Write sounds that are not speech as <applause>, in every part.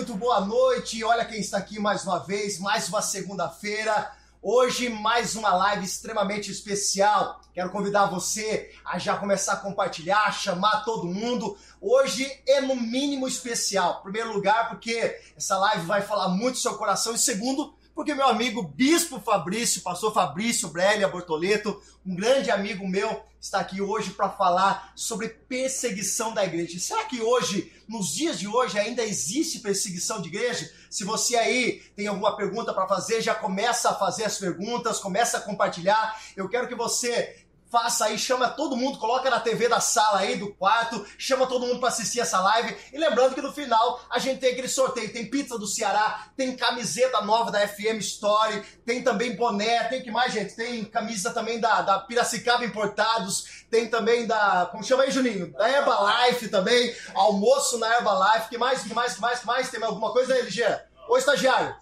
Muito boa noite. Olha quem está aqui mais uma vez, mais uma segunda-feira. Hoje, mais uma live extremamente especial. Quero convidar você a já começar a compartilhar, chamar todo mundo. Hoje é no mínimo especial. Em primeiro lugar, porque essa live vai falar muito do seu coração. E segundo, porque meu amigo Bispo Fabrício, pastor Fabrício Brélia Bortoleto, um grande amigo meu, está aqui hoje para falar sobre perseguição da igreja. Será que hoje, nos dias de hoje, ainda existe perseguição de igreja? Se você aí tem alguma pergunta para fazer, já começa a fazer as perguntas, começa a compartilhar. Eu quero que você faça aí, chama todo mundo, coloca na TV da sala aí, do quarto, chama todo mundo para assistir essa live. E lembrando que no final a gente tem aquele sorteio, tem pizza do Ceará, tem camiseta nova da FM Story, tem também boné, tem que mais, gente? Tem camisa também da, da Piracicaba Importados, tem também da, como chama aí, Juninho? Da Herbalife também, almoço na Herbalife, que mais, que mais, que mais, que mais? Tem alguma coisa aí, LG? Ô, estagiário?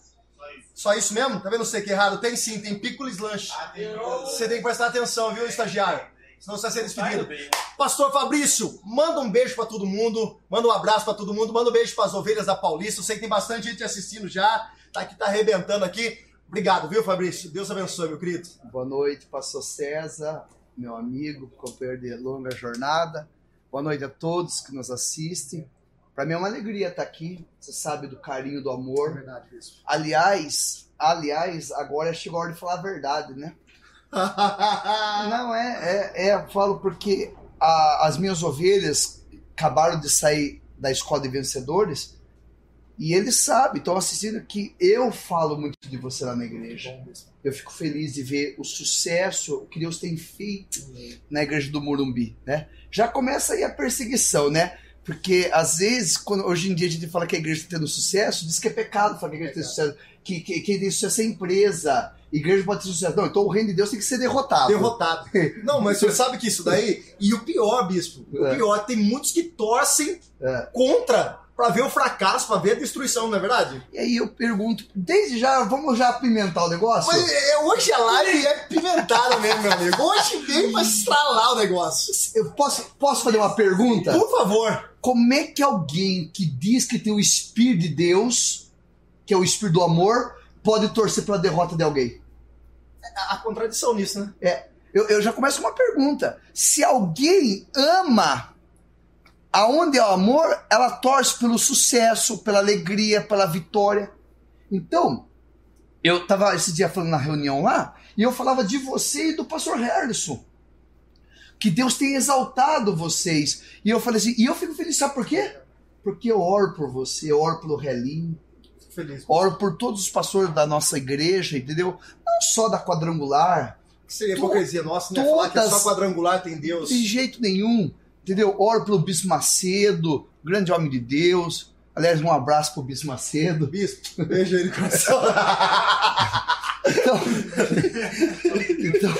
Só isso mesmo? Tá vendo você que é errado? Tem sim, tem piccolis lanche. Você tem que prestar atenção, viu, estagiário? Senão você vai ser despedido. Pastor Fabrício, manda um beijo para todo mundo, manda um abraço para todo mundo, manda um beijo para as ovelhas da Paulista. Eu sei que tem bastante gente assistindo já, tá aqui, tá arrebentando aqui. Obrigado, viu, Fabrício? Deus abençoe, meu querido. Boa noite, pastor César, meu amigo, companheiro de longa jornada. Boa noite a todos que nos assistem. Para mim é uma alegria estar aqui. Você sabe do carinho, do amor. É verdade, Bispo. Aliás, aliás, agora chegou a hora de falar a verdade, né? <laughs> Não é, é, é falo porque a, as minhas ovelhas acabaram de sair da escola de vencedores e eles sabem, estão assistindo que eu falo muito de você lá na igreja. Eu fico feliz de ver o sucesso que Deus tem feito na igreja do Morumbi, né? Já começa aí a perseguição, né? Porque às vezes, quando, hoje em dia a gente fala que a igreja está tendo sucesso, diz que é pecado falar que a igreja tem sucesso, que, que quem tem sucesso é empresa, igreja pode ter sucesso. Não, então o reino de Deus tem que ser derrotado. Derrotado. <laughs> Não, mas você sabe que isso daí. E o pior, bispo, o É. pior, tem muitos que torcem É. contra pra ver o fracasso, pra ver a destruição, não é verdade? E aí eu pergunto, desde já, vamos já apimentar o negócio? Mas é, hoje a live é pimentada mesmo, meu amigo. Hoje veio pra estralar o negócio. Eu posso, posso fazer uma pergunta? Por favor. Como é que alguém que diz que tem o Espírito de Deus, que é o Espírito do amor, pode torcer pela derrota de alguém? A, a contradição nisso, né? Eu, eu já começo com uma pergunta. Se alguém ama, aonde é o amor, ela torce pelo sucesso, pela alegria, pela vitória. Então, eu tava esse dia falando na reunião lá, e eu falava de você e do pastor Harrison. Que Deus tem exaltado vocês. E eu falei assim, e eu fico feliz, sabe por quê? Porque eu oro por você, eu oro pelo Relinho, Fico feliz. oro por todos os pastores da nossa igreja, entendeu? Não só da quadrangular, Que seria To- hipocrisia nossa, né? Falar que é só todas- quadrangular tem Deus. De jeito nenhum, entendeu? Oro pelo Bispo Macedo, grande homem de Deus. Aliás, um abraço pro Bispo Macedo. Bispo, beijo aí no coração. <laughs> Então, <laughs> então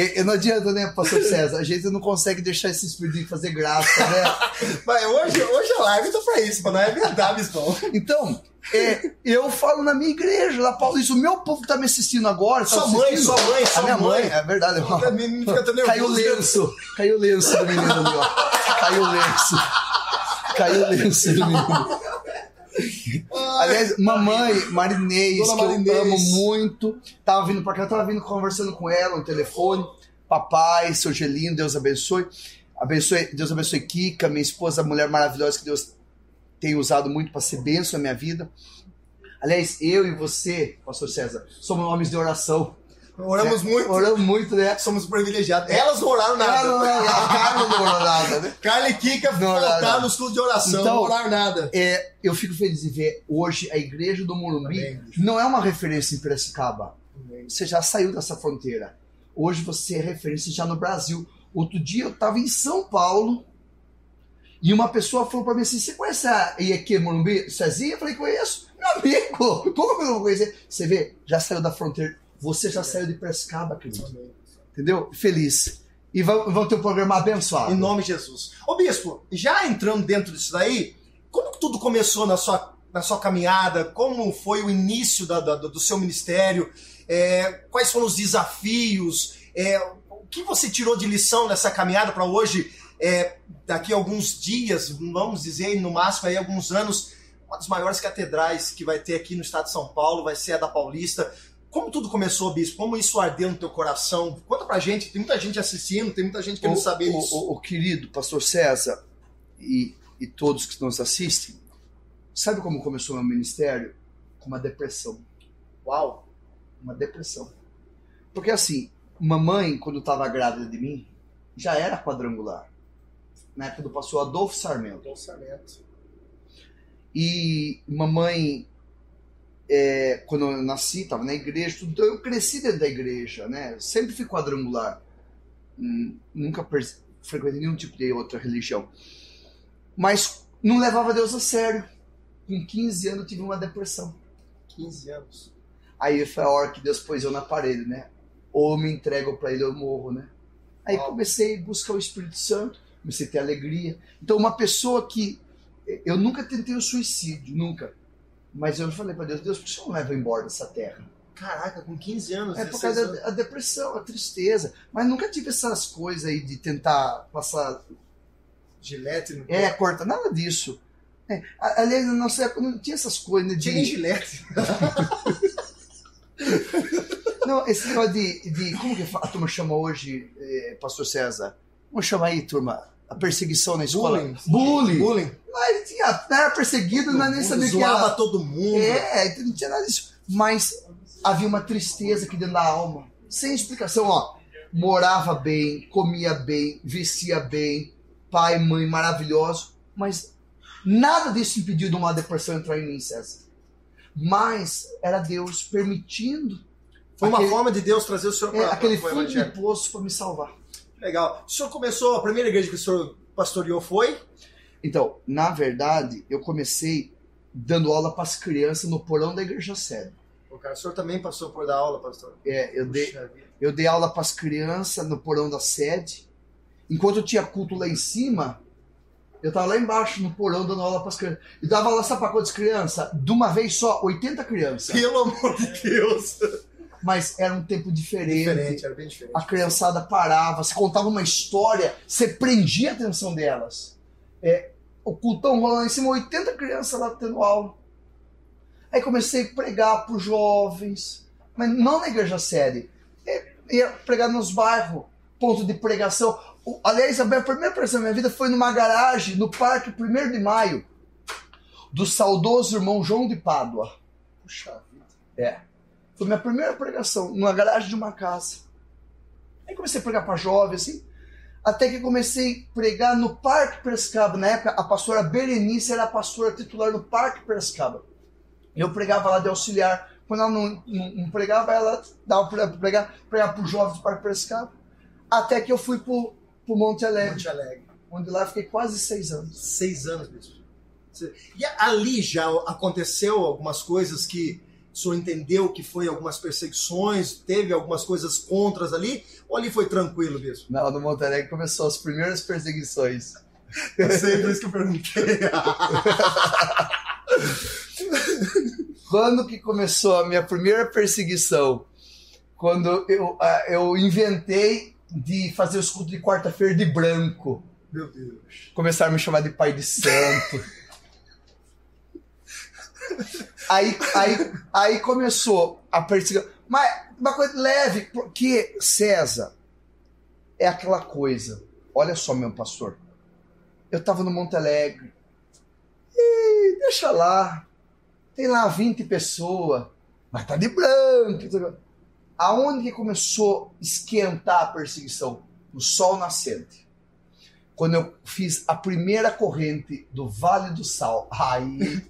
e- e não adianta, né, pastor César? A gente não consegue deixar esse espírito de fazer graça, né? <laughs> Mas hoje, hoje a live tá pra isso, pra não arrebentar, bispão. Então, é, eu falo na minha igreja, lá Paulista, o meu povo tá me assistindo agora. tá Sua mãe, assistindo, sua mãe, A sua minha mãe, mãe. é verdade. Nervoso. Caiu o lenço. Caiu o lenço do menino ali, ó. Caiu o lenço. Caiu o lenço do menino. <laughs> Aliás, mamãe Marinês, Dona que Marinês. eu amo muito. Tava vindo pra cá, eu tava vindo conversando com ela no telefone. Papai, seu Gelino, Deus abençoe. abençoe. Deus abençoe Kika, minha esposa, mulher maravilhosa que Deus tem usado muito para ser bênção na minha vida. Aliás, eu e você, pastor César, somos homens de oração. Oramos muito. Oramos muito, né? Somos privilegiados. Elas não oraram Ela não, nada. a Carla não orou nada, né? <laughs> Carla e Kika nada. nos cultos de oração, Então, não oraram nada. É, eu fico feliz de ver hoje a igreja do Morumbi não é uma referência em Piracicaba. Você já saiu dessa fronteira. Hoje você é referência já no Brasil. Outro dia eu estava em São Paulo e uma pessoa falou para mim assim: Você conhece a IEQ Morumbi? Cezinha? Eu falei: Conheço. Meu amigo, <laughs> como eu não conhecer? Você vê, já saiu da fronteira. Você já saiu de Piracicaba, querido. Entendeu? Feliz. E vão, ter um programa abençoado. Em nome de Jesus. Ô bispo, já entrando dentro disso daí, como que tudo começou na sua, na sua caminhada? Como foi o início da- da- do seu ministério? É, quais foram os desafios? É, o que você tirou de lição nessa caminhada para hoje? é, daqui a alguns dias, vamos dizer, no máximo aí alguns anos, uma das maiores catedrais que vai ter aqui no estado de São Paulo, vai ser a da Paulista. Como tudo começou, Bispo? Como isso ardeu no teu coração? Conta pra gente, tem muita gente assistindo, tem muita gente querendo o, saber o, isso. O, o, querido pastor César e, e todos que nos assistem, sabe como começou meu ministério? Com uma depressão. Uau! Uma depressão. Porque assim, mamãe, quando estava grávida de mim, já era quadrangular. Na época do pastor Adolfo Sarmento. Adolfo Sarmento. E mamãe, é, quando eu nasci, estava na igreja, tudo, então eu cresci dentro da igreja, né? Sempre fui quadrangular. Hum, nunca frequentei nenhum tipo de outra religião. Mas não levava Deus a sério. Com 15 anos eu tive uma depressão. 15 anos. Aí foi a hora que Deus pôs eu na parede, né? Ou me entrego para ele ou eu morro, né? Aí comecei a buscar o Espírito Santo, comecei a ter alegria. Então, uma pessoa que. Eu nunca tentei o suicídio, nunca. Mas eu falei para Deus: Deus, por que você não leva embora dessa terra? Caraca, com 15 anos. É por causa anos. da depressão, a tristeza. Mas nunca tive essas coisas aí de tentar passar. Gilete no É, corta, nada disso. É, aliás, na nossa época não tinha essas coisas. Né, de... Tinha gilete. <laughs> Não, esse negócio de, de. Como que a turma chama hoje, eh, Pastor César? Vamos chamar aí, turma? A perseguição na escola? Bullying. Bullying. Bullying. Ele tinha, era perseguido, não nem sabia que era. todo mundo. É, não tinha nada disso. Mas havia uma tristeza aqui dentro da alma. Sem explicação, ó. Morava bem, comia bem, vestia bem, pai, mãe maravilhoso, mas nada disso impediu de uma depressão entrar em mim, César. Mas era Deus permitindo foi uma aquele, forma de Deus trazer o senhor para é, aquele fundo de poço para me salvar. Legal. O senhor começou, a primeira igreja que o senhor pastoreou foi? Então, na verdade, eu comecei dando aula para as crianças no porão da igreja sede. O, cara, o senhor também passou por dar aula, pastor? É, eu dei, eu dei aula para as crianças no porão da sede. Enquanto eu tinha culto lá em cima, eu estava lá embaixo no porão dando aula para as crianças. E dava aula para quantas crianças? De uma vez só, 80 crianças. Pelo amor de Deus! Mas era um tempo diferente. Diferente, era bem diferente. A criançada parava, você contava uma história, você prendia a atenção delas. É, o cultão rolando em cima, 80 crianças lá tendo aula. Aí comecei a pregar para os jovens, mas não na igreja série. É, ia pregar nos bairros, ponto de pregação. aliás, a minha primeira pregação da minha vida foi numa garagem, no Parque 1 de Maio, do saudoso irmão João de Pádua. Puxa vida. É. Foi minha primeira pregação, numa garagem de uma casa. Aí comecei a pregar para jovens, assim. Até que comecei a pregar no Parque Piracicaba. Na época, a pastora Berenice era a pastora titular do Parque Piracicaba. Eu pregava lá de auxiliar. Quando ela não, não, não pregava, ela dava para pregar, pregar para os jovens do Parque Piracicaba. Até que eu fui para o Monte Alegre. Monte Alegre. Onde lá fiquei quase seis anos. Seis anos mesmo. E ali já aconteceu algumas coisas que o senhor entendeu que foi algumas perseguições, teve algumas coisas contras ali, ou ali foi tranquilo mesmo? Não, no Montenegro começou as primeiras perseguições. Eu sei, por isso que eu perguntei. <laughs> Quando que começou a minha primeira perseguição? Quando eu, eu inventei de fazer os cultos de quarta-feira de branco. Meu Deus. Começaram a me chamar de pai de santo. <laughs> Aí, aí, aí começou a perseguição. Mas uma coisa leve, porque César é aquela coisa. Olha só, meu pastor. Eu estava no Monte Alegre. E deixa lá. Tem lá 20 pessoas. Mas tá de branco. Aonde que começou a esquentar a perseguição? No sol nascente. Quando eu fiz a primeira corrente do Vale do Sal. Aí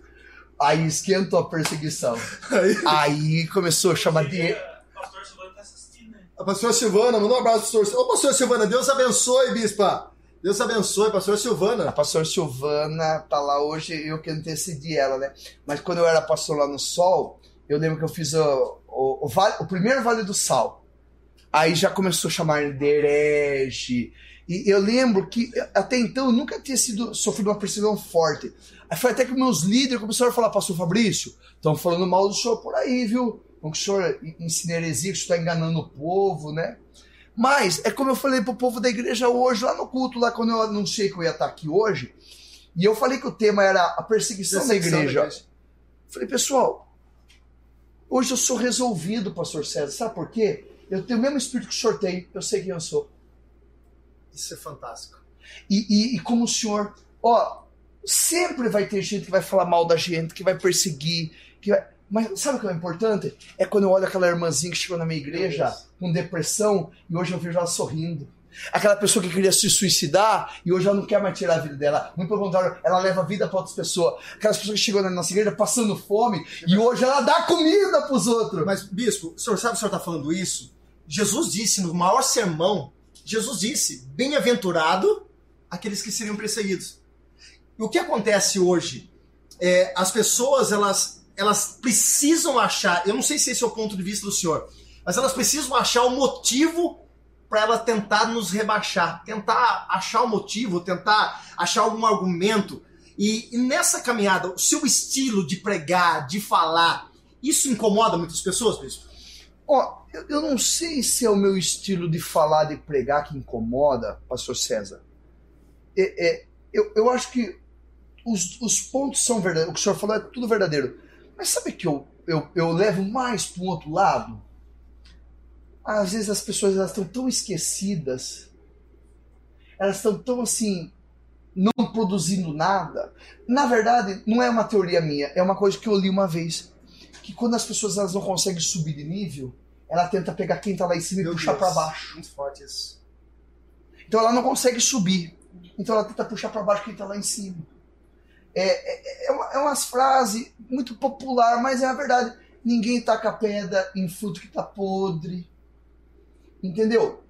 Aí esquentou a perseguição. Aí, aí começou a chamar de. Pastor Silvana tá assistindo, né? A pastora Silvana, manda um abraço pro pastor. Ô, pastor Silvana, Deus abençoe, bispa. Deus abençoe, pastor Silvana. A pastora Silvana tá lá hoje, eu que antecedi ela, né? Mas quando eu era pastor lá no Sol, eu lembro que eu fiz o, o, o, vale, o primeiro Vale do Sal. Aí já começou a chamar de herege. E eu lembro que até então eu nunca tinha sido, sofrido uma perseguição forte. Aí foi até que meus líderes começaram a falar, pastor Fabrício, estão falando mal do senhor por aí, viu? Como que o senhor ensina heresia, que o senhor está enganando o povo, né? Mas é como eu falei pro povo da igreja hoje, lá no culto, lá quando eu anunciei que eu ia estar aqui hoje, E eu falei que o tema era a perseguição, perseguição da, igreja. da igreja. Falei, pessoal, hoje eu sou resolvido, pastor César. Sabe por quê? Eu tenho o mesmo espírito que o senhor tem, eu sei quem eu sou. Isso é fantástico. E, e, e como o senhor, ó, sempre vai ter gente que vai falar mal da gente, que vai perseguir, que vai... Mas sabe o que é importante? É quando eu olho aquela irmãzinha que chegou na minha igreja com depressão e hoje eu vejo ela sorrindo. Aquela pessoa que queria se suicidar e hoje ela não quer mais tirar a vida dela. Muito pelo contrário, ela leva a vida para outras pessoas. Aquelas pessoas que chegam na nossa igreja passando fome e hoje ela dá comida para os outros. Mas, bispo, o senhor sabe o senhor está falando isso? Jesus disse no maior sermão, Jesus disse, bem-aventurado aqueles que seriam perseguidos. E o que acontece hoje? É, as pessoas, elas, elas precisam achar, eu não sei se esse é o ponto de vista do senhor, mas elas precisam achar o motivo para ela tentar nos rebaixar, tentar achar o motivo, tentar achar algum argumento. E, e, nessa caminhada, o seu estilo de pregar, de falar, isso incomoda muitas pessoas, bispo? Ó, oh, eu, eu, não sei se é o meu estilo de falar, de pregar que incomoda, pastor César. É, é, eu, eu acho que os, os pontos são verdadeiros, o que o senhor falou é tudo verdadeiro. Mas sabe que eu, eu, eu levo mais para um outro lado? às vezes as pessoas elas estão tão esquecidas, elas estão tão assim, não produzindo nada. Na verdade, não é uma teoria minha, é uma coisa que eu li uma vez. Que quando as pessoas elas não conseguem subir de nível, ela tenta pegar quem está lá em cima Meu e puxar para baixo. Muito forte isso. Então ela não consegue subir. Então ela tenta puxar para baixo quem está lá em cima. É, é, é, uma, é umas frases muito popular, mas é a verdade. Ninguém taca pedra em fruto que está podre. Entendeu?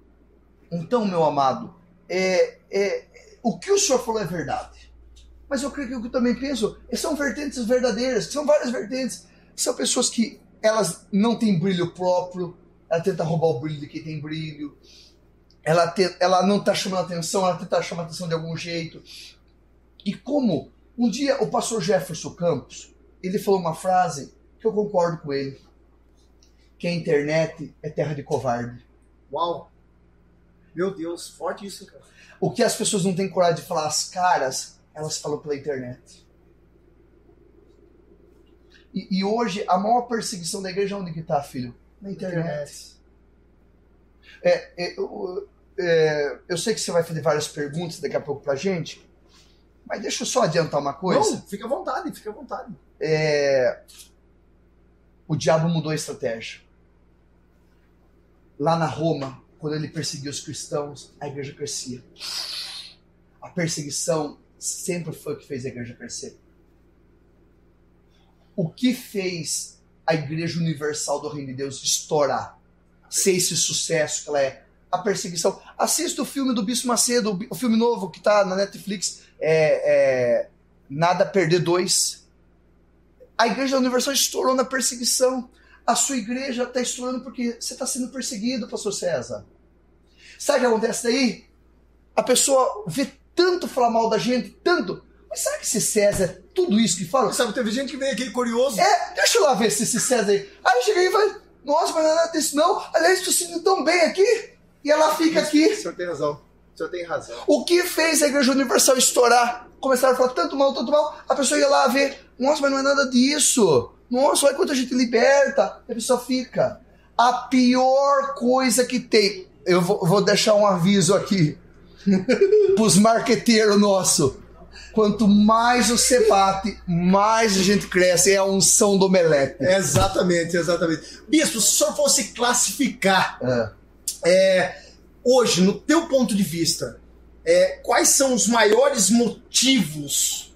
Então, meu amado, é, é, o que o senhor falou é verdade. Mas eu creio que eu também penso são vertentes verdadeiras, são várias vertentes. São pessoas que elas não têm brilho próprio, ela tenta roubar o brilho de quem tem brilho, ela, te, ela não está chamando atenção, ela tenta chamar atenção de algum jeito. E como um dia o pastor Jefferson Campos, ele falou uma frase que eu concordo com ele, que a internet é terra de covarde. Uau! Meu Deus, forte isso, cara. O que as pessoas não têm coragem de falar as caras, elas falam pela internet. E, e hoje, a maior perseguição da igreja, onde que tá, filho? Na internet. internet. É, é, eu, é, eu sei que você vai fazer várias perguntas daqui a pouco pra gente, mas deixa eu só adiantar uma coisa. Não, fica à vontade, fica à vontade. É, o diabo mudou a estratégia lá na Roma, quando ele perseguiu os cristãos, a igreja crescia. A perseguição sempre foi o que fez a igreja crescer. O que fez a igreja universal do Reino de Deus estourar, ser esse sucesso que ela é? A perseguição. Assista o filme do Bispo Macedo, o filme novo que está na Netflix, é, é, Nada Perder Dois. A igreja universal estourou na perseguição a sua igreja está estourando porque você está sendo perseguido, pastor César. Sabe o que acontece daí? A pessoa vê tanto falar mal da gente, tanto. Mas será que esse César é tudo isso que fala? Sabe, teve gente que veio aqui curioso. É, deixa eu lá ver se esse César aí. Aí chega aí e vai, nossa, mas não é nada disso não. Aliás, estou sentindo tão bem aqui. E ela fica aqui. O senhor tem razão. O senhor tem razão. O que fez a Igreja Universal estourar? Começaram a falar tanto mal, tanto mal. A pessoa ia lá ver, nossa, mas não é nada disso. Nossa, olha quanto a gente liberta. E a pessoa fica. A pior coisa que tem. Eu vou, vou deixar um aviso aqui <laughs> pros marqueteiros nossos. Quanto mais você bate, mais a gente cresce. É a unção do omelete. Exatamente, exatamente. Bispo, se o senhor fosse classificar é. É, hoje, no teu ponto de vista, é, quais são os maiores motivos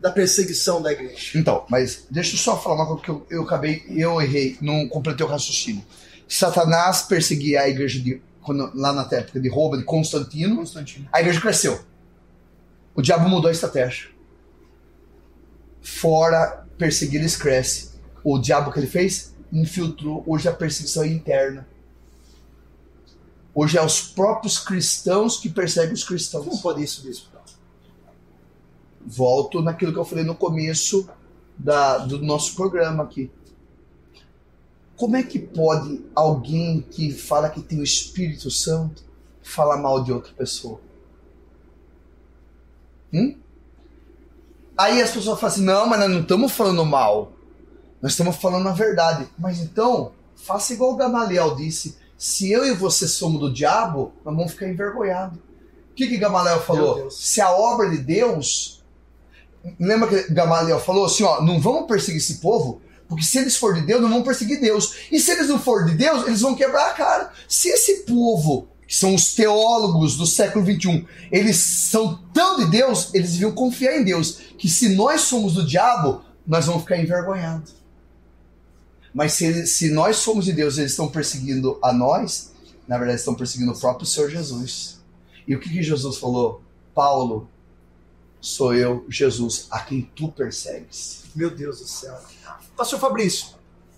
da perseguição da igreja. Então, mas deixa eu só falar uma coisa que eu, eu acabei, eu errei, não completei o raciocínio. Satanás perseguia a igreja de, quando, lá na época de Roma, de Constantino, Constantino. A igreja cresceu. O diabo mudou a estratégia. Fora perseguir, eles crescem. O diabo que ele fez? Infiltrou. Hoje a perseguição é interna. Hoje é os próprios cristãos que perseguem os cristãos. Como pode isso, bispo? volto naquilo que eu falei no começo da, do nosso programa aqui. Como é que pode alguém que fala que tem o Espírito Santo falar mal de outra pessoa? Hum? Aí as pessoas falam assim: não, mas nós não estamos falando mal. Nós estamos falando a verdade. Mas então, faça igual o Gamaliel disse: se eu e você somos do diabo, nós vamos ficar envergonhados. O que, que Gamaliel falou? Se a obra de Deus. Lembra que Gamaliel falou assim: ó, não vamos perseguir esse povo, porque se eles for de Deus, não vão perseguir Deus. E se eles não for de Deus, eles vão quebrar a cara. Se esse povo, que são os teólogos do século XXI, eles são tão de Deus, eles deviam confiar em Deus. Que se nós somos do diabo, nós vamos ficar envergonhados. Mas se, se nós somos de Deus eles estão perseguindo a nós, na verdade estão perseguindo o próprio Senhor Jesus. E o que, que Jesus falou? Paulo, sou eu, Jesus, a quem tu persegues. Meu Deus do céu. Pastor Fabrício,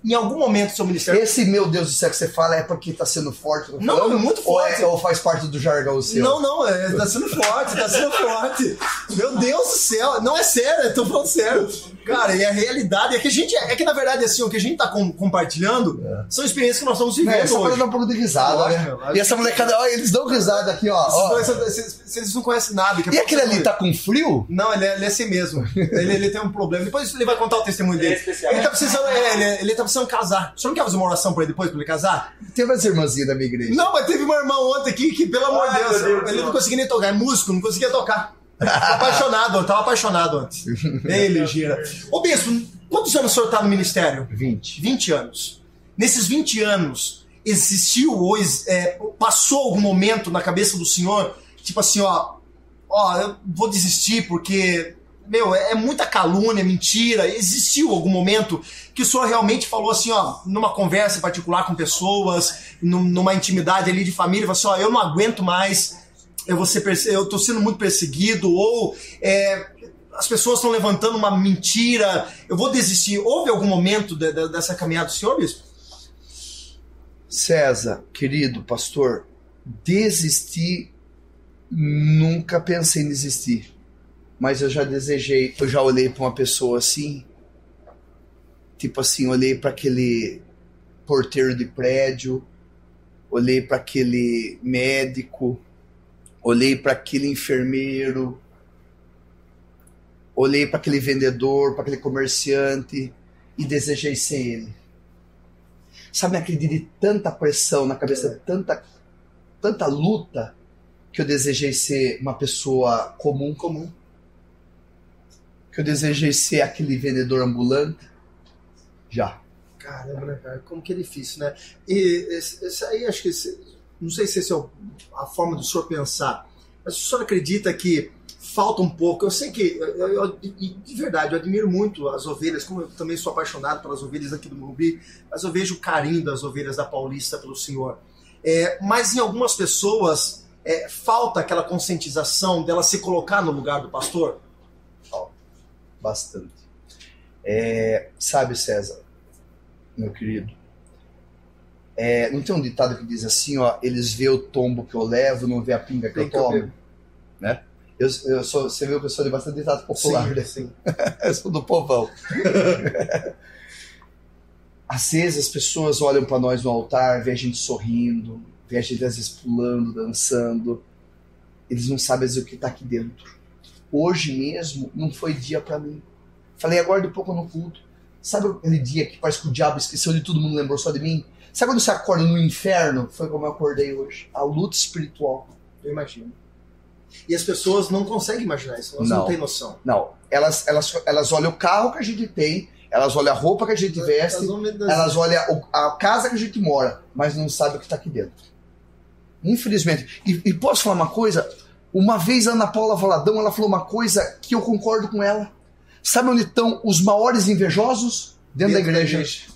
em algum momento do seu ministério. Esse meu Deus do céu que você fala é porque está sendo forte? Não, falando, é muito forte. Ou, é, ou, faz parte do jargão seu? Não, não, está é, tá sendo forte, está sendo forte. Meu Deus do céu, não é sério, eu tô falando sério. Cara, e a realidade é que a gente. É que na verdade, assim, o que a gente tá com, compartilhando é. são experiências que nós estamos vivendo. É, essa hoje. dá um pouco de risada, né? E essa molecada, olha, eles dão risada aqui, ó. ó. Vocês não conhecem nada. e aquele ali tá com frio? Não, ele é, ele é assim mesmo. <laughs> ele, ele tem um problema. Depois ele vai contar o testemunho dele. É ele tá precisando, é, ele, ele tá precisando casar. O senhor não quer fazer uma oração pra ele depois, pra ele casar? Teve umas irmãzinhas da minha igreja. Não, mas teve uma irmã ontem aqui que, pelo amor de Deus, Deus, ele não conseguia nem tocar. É músico, não conseguia tocar. <laughs> apaixonado, eu tava apaixonado antes. Ei, <laughs> ligeira. Ô, Bispo, quantos anos o senhor tá no ministério? 20. 20 anos. Nesses 20 anos, existiu ou é, passou algum momento na cabeça do senhor, tipo assim, ó, ó, eu vou desistir porque, meu, é, é muita calúnia, mentira. Existiu algum momento que o senhor realmente falou assim, ó, numa conversa particular com pessoas, numa intimidade ali de família, falou assim, ó, eu não aguento mais eu vou ser eu estou sendo muito perseguido ou é, as pessoas estão levantando uma mentira, eu vou desistir. Houve algum momento de, de, dessa caminhada do senhor, bispo? César, querido pastor, desistir, nunca pensei em desistir. Mas eu já desejei, eu já olhei para uma pessoa assim, tipo assim, olhei para aquele porteiro de prédio, olhei para aquele médico, olhei para aquele enfermeiro, olhei para aquele vendedor, para aquele comerciante e desejei ser ele. Sabe naquele dia de tanta pressão na cabeça, é. tanta, tanta luta, que eu desejei ser uma pessoa comum, comum. Que eu desejei ser aquele vendedor ambulante. Já. Caramba, né, cara? Como que é difícil, né? E esse, aí, acho que esse, não sei se essa é a forma do senhor pensar, mas o senhor acredita que falta um pouco? Eu sei que, eu, eu, de verdade, eu admiro muito as ovelhas, como eu também sou apaixonado pelas ovelhas aqui do Morumbi, mas eu vejo o carinho das ovelhas da Paulista pelo senhor. É, mas em algumas pessoas é, falta aquela conscientização dela se colocar no lugar do pastor? Falta, bastante. É, sabe, César, meu querido, é, não tem um ditado que diz assim, ó, eles vê o tombo que eu levo, não vê a pinga que eu tomo, né? Eu, eu sou, você viu que eu sou de bastante ditado popular, né? Sim. <laughs> eu sou do povão. <laughs> às vezes as pessoas olham para nós no altar, vê a gente sorrindo, vê a gente às vezes pulando, dançando. Eles não sabem às vezes, o que está aqui dentro. Hoje mesmo não foi dia para mim. Falei agora de pouco no culto. Sabe aquele dia que parece que o diabo esqueceu de todo mundo, lembrou só de mim? Sabe quando você acorda no inferno? Foi como eu acordei hoje. A luta espiritual. Eu imagino. E as pessoas não conseguem imaginar isso, elas não, não têm noção. Não, elas, elas, elas olham o carro que a gente tem, elas olham a roupa que a gente veste, elas olham a casa que a gente mora, mas não sabem o que está aqui dentro. Infelizmente. E, e, posso falar uma coisa? Uma vez a Ana Paula Valadão, ela falou uma coisa que eu concordo com ela. Sabe onde estão os maiores invejosos? Dentro, dentro da igreja. Da igreja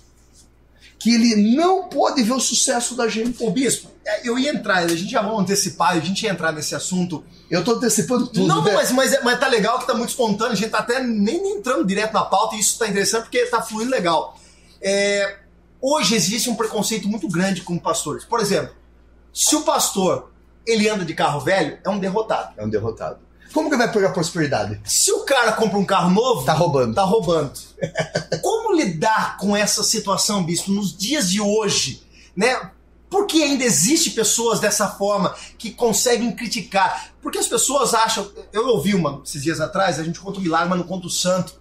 que ele não pode ver o sucesso da gente. Ô, Bispo, é, eu ia entrar, a gente já vai antecipar, a gente ia entrar nesse assunto. Eu tô antecipando tudo. Não, né? mas, mas, mas tá legal que tá muito espontâneo, a gente tá até nem entrando direto na pauta e isso tá interessante porque tá fluindo legal. É, hoje existe um preconceito muito grande com pastores. Por exemplo, se o pastor ele anda de carro velho, é um derrotado. É um derrotado. Como que vai pegar prosperidade? Se o cara compra um carro novo, tá roubando. Tá roubando. <laughs> Como lidar com essa situação, bispo, nos dias de hoje, né? Por que ainda existe pessoas dessa forma que conseguem criticar? Porque as pessoas acham. Eu ouvi uma esses dias atrás, a gente conta o milagre, mas não conta o santo.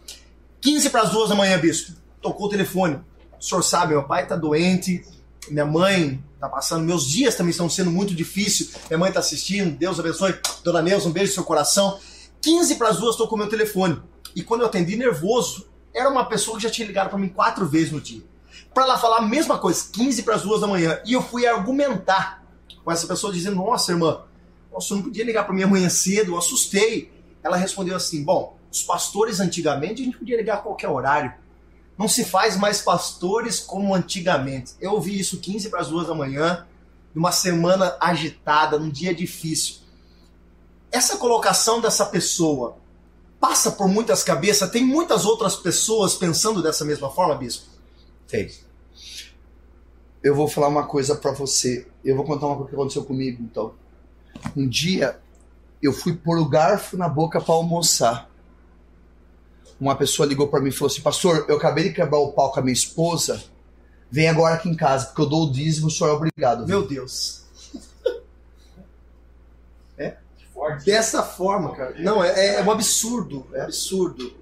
15 para as duas da manhã, bispo. Tocou o telefone. O senhor sabe, meu pai tá doente, minha mãe tá passando, meus dias também estão sendo muito difíceis. Minha mãe tá assistindo, Deus abençoe. Dona Neuza, um beijo no seu coração. 15 para as duas tocou meu telefone. E quando eu atendi nervoso, era uma pessoa que já tinha ligado para mim quatro vezes no dia. Para ela falar a mesma coisa, 15 para as duas da manhã. E eu fui argumentar com essa pessoa dizendo: Nossa, irmã, nossa, eu não podia ligar para minha mãe cedo, eu assustei. Ela respondeu assim: Bom, os pastores antigamente a gente podia ligar a qualquer horário. Não se faz mais pastores como antigamente. Eu ouvi isso 15 para as duas da manhã, numa semana agitada, num dia difícil. Essa colocação dessa pessoa passa por muitas cabeças? Tem muitas outras pessoas pensando dessa mesma forma, bispo? Tem. Eu vou falar uma coisa para você. Eu vou contar uma coisa que aconteceu comigo, então. Um dia eu fui pôr o garfo na boca para almoçar. Uma pessoa ligou para mim e falou assim: Pastor, eu acabei de quebrar o pau com a minha esposa. Vem agora aqui em casa, porque eu dou o dízimo, o senhor é obrigado. Meu Deus. <laughs> é? Dessa forma, cara. Não, é, é um absurdo. É absurdo.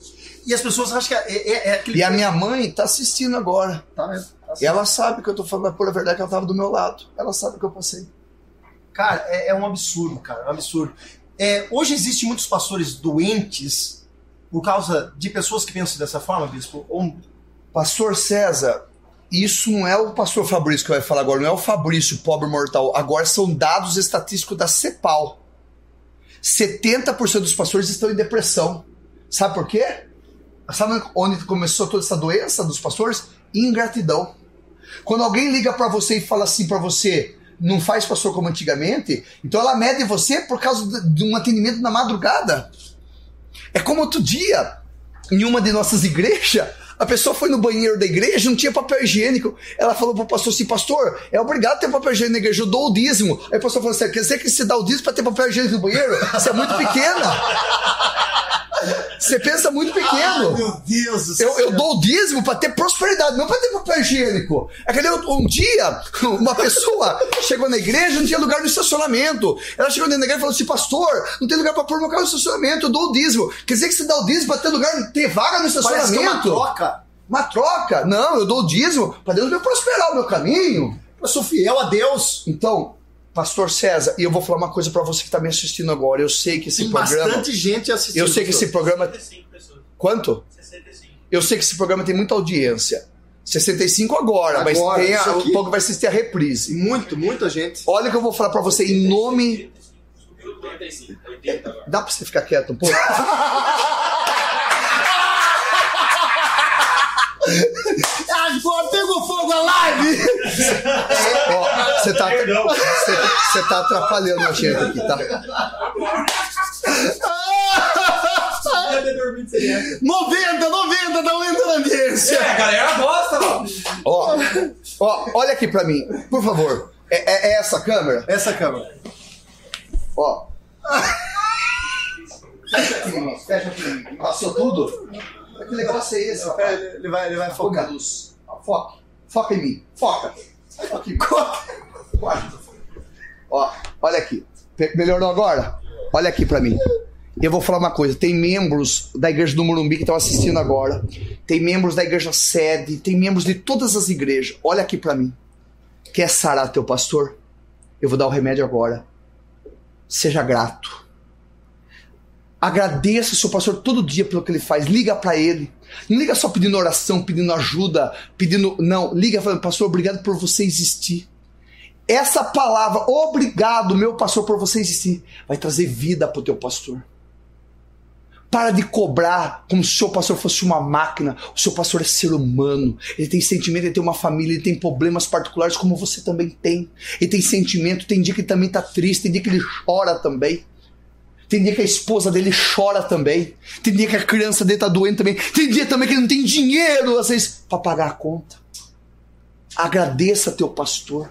E as pessoas acham que é, é, é aquele. E a minha mãe tá assistindo agora. Tá, né? Tá e ela sabe que eu tô falando a pura verdade, que ela tava do meu lado. Ela sabe o que eu passei. Cara, é, é um absurdo, cara. É um absurdo. É, hoje existem muitos pastores doentes por causa de pessoas que pensam dessa forma, bispo? Ou... Pastor César, isso não é o pastor Fabrício que vai falar agora, não é o Fabrício, pobre mortal. Agora são dados estatísticos da CEPAL. 70% dos pastores estão em depressão. Sabe por quê? Sabe onde começou toda essa doença dos pastores? Ingratidão. Quando alguém liga para você e fala assim para você, não faz pastor como antigamente, então ela mede você por causa de um atendimento na madrugada. É como outro dia, em uma de nossas igrejas, a pessoa foi no banheiro da igreja, não tinha papel higiênico. Ela falou pro pastor assim, pastor, é obrigado ter papel higiênico na igreja, eu dou o dízimo. Aí o pastor falou assim, quer dizer que você dá o dízimo pra ter papel higiênico no banheiro? Você é muito pequena. Você pensa muito pequeno. Ah, meu Deus do céu. Eu, eu dou o dízimo para ter prosperidade, não para ter papel higiênico. Aquele um dia, <laughs> uma pessoa chegou na igreja não tinha lugar no estacionamento. Ela chegou dentro da igreja e falou assim: Pastor, não tem lugar para pôr meu carro no estacionamento, eu dou o dízimo. Quer dizer que você dá o dízimo para ter lugar, ter vaga no estacionamento? Parece que é uma troca. Uma troca? Não, eu dou o dízimo para Deus me prosperar o meu caminho. Eu sou fiel a Deus. Então, Pastor César, e eu vou falar uma coisa para você que está me assistindo agora. Eu sei que esse Tem programa. bastante gente assistindo. Eu sei que esse programa. 65 pessoas. Quanto? 65. Eu sei que esse programa tem muita audiência. 65 agora, mas Agora, tem a, aqui. um pouco vai assistir a reprise. Muito, muita gente. Olha o que eu vou falar para você em nome. 85. 80 agora. Dá para você ficar quieto um pouco? <laughs> Agora pegou fogo a live! <laughs> Ó, você tá, tá atrapalhando a gente aqui, tá? Sem essa. 90, 90, tá aumentando a audiência. É, a galera gosta, mano. Ó, ó, olha aqui para mim, por favor. É, é- é essa câmera? Essa câmera. Ó. Fecha aqui. Fecha aqui. Passou tudo? Que negócio é esse, ele vai, ele vai Foca Foca. Foca em mim. Foca. Foca. Ó, olha aqui. Melhorou agora? Olha aqui pra mim. Eu vou falar uma coisa. Tem membros da igreja do Morumbi que estão assistindo agora. Tem membros da igreja sede. Tem membros de todas as igrejas. Olha aqui pra mim. Quer sarar teu pastor? Eu vou dar o remédio agora. Seja grato. Agradeça o seu pastor todo dia pelo que ele faz. Liga para ele. Não liga só pedindo oração, pedindo ajuda, pedindo. Não, liga falando, pastor, obrigado por você existir. Essa palavra, obrigado, meu pastor, por você existir, vai trazer vida pro teu pastor. Para de cobrar como se o seu pastor fosse uma máquina. O seu pastor é ser humano. Ele tem sentimento, ele tem uma família, ele tem problemas particulares como você também tem. Ele tem sentimento, tem dia que ele também tá triste, tem dia que ele chora também. Tem dia que a esposa dele chora também. Tem dia que a criança dele tá doente também. Tem dia também que ele não tem dinheiro, vezes, para pagar a conta. Agradeça teu pastor.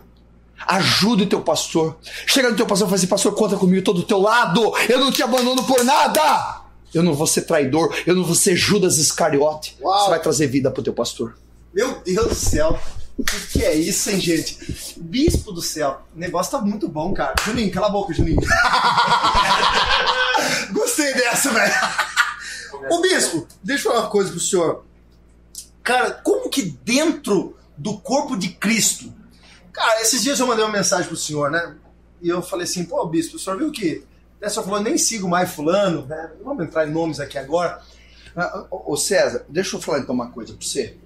Ajude o teu pastor. Chega no teu pastor e fala assim: Pastor, conta comigo, eu tô do teu lado. Eu não te abandono por nada. Eu não vou ser traidor. Eu não vou ser Judas Iscariote. Uau. Você vai trazer vida pro teu pastor. Meu Deus do céu. O que é isso, hein, gente? Bispo do céu, o negócio tá muito bom, cara. Juninho, cala a boca, Juninho. <laughs> Gostei dessa, velho. Ô, bispo, deixa eu falar uma coisa pro senhor. Cara, como que dentro do corpo de Cristo. Cara, esses dias eu mandei uma mensagem pro senhor, né? E eu falei assim, pô, bispo, o senhor viu que. O senhor falou, nem sigo mais fulano, né? Vamos entrar em nomes aqui agora. Ah, ô, César, deixa eu falar então uma coisa pra você.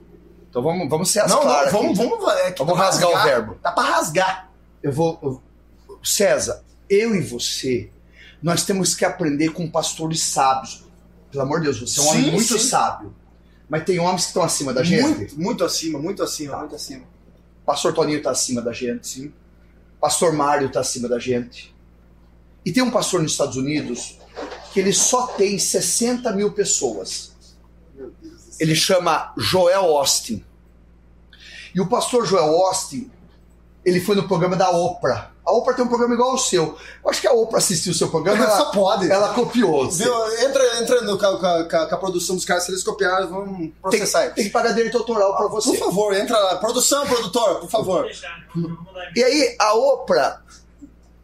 Então vamos, vamos ser as não, não, vamos, vamos, é Vamos pra rasgar o verbo. Dá pra rasgar. Eu vou. eu- César, eu e você, nós temos que aprender com pastores sábios. Pelo amor de Deus, você é um Sim, homem muito sim. sábio. Mas tem homens que estão acima da gente. Muito, muito acima, muito acima, Tá. muito acima. Pastor Toninho tá acima da gente, sim. Pastor Mário tá acima da gente. E tem um pastor nos Estados Unidos que ele só tem 60 mil pessoas. Ele chama Joel Austin. E o pastor Joel Austin, ele foi no programa da Oprah. A Oprah tem um programa igual ao seu. Eu acho que a Oprah assistiu o seu programa, <laughs> Só ela, pode. ela copiou. Viu? Entra, entra no, com, a, com a- produção dos caras, se eles copiaram, vamos Tem, processar eles. tem que pagar direito autoral pra Por você. favor, entra lá. Produção, produtor, por favor. E aí, a Oprah.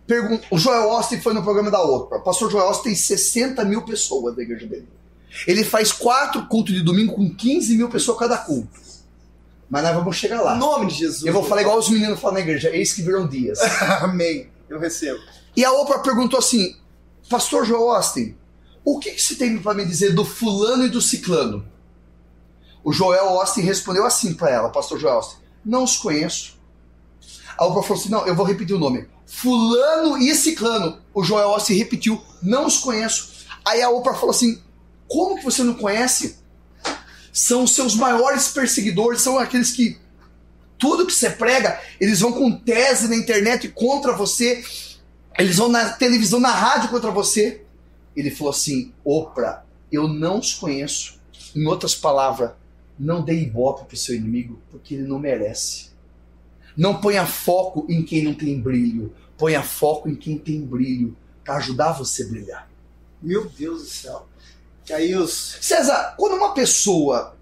Pergun o Joel Austin foi no programa da Oprah. O pastor Joel Austin tem 60 mil pessoas da igreja dele. Ele faz quatro cultos de domingo com 15 mil pessoas cada culto. Mas nós vamos chegar lá. Em nome de Jesus. Eu vou falar igual os meninos falam na igreja, eis que viram dias. <laughs> Amém. Eu recebo. E a Oprah perguntou assim: Pastor Joel Austin, o que, que você tem para me dizer do fulano e do ciclano? O Joel Austin respondeu assim para ela, Pastor Joel Austin: Não os conheço. A Oprah falou assim: Não, eu vou repetir o nome. Fulano e ciclano. O Joel Austin repetiu: Não os conheço. Aí a Oprah falou assim: Como que você não conhece? São os seus maiores perseguidores, são aqueles que tudo que você prega, eles vão com tese na internet contra você, eles vão na televisão, na rádio contra você. Ele falou assim: Oprah, eu não os conheço. Em outras palavras, não dê ibope pro seu inimigo, porque ele não merece. Não ponha foco em quem não tem brilho, ponha foco em quem tem brilho, para ajudar você a brilhar. Meu Deus do céu. Que aí os. César, quando uma pessoa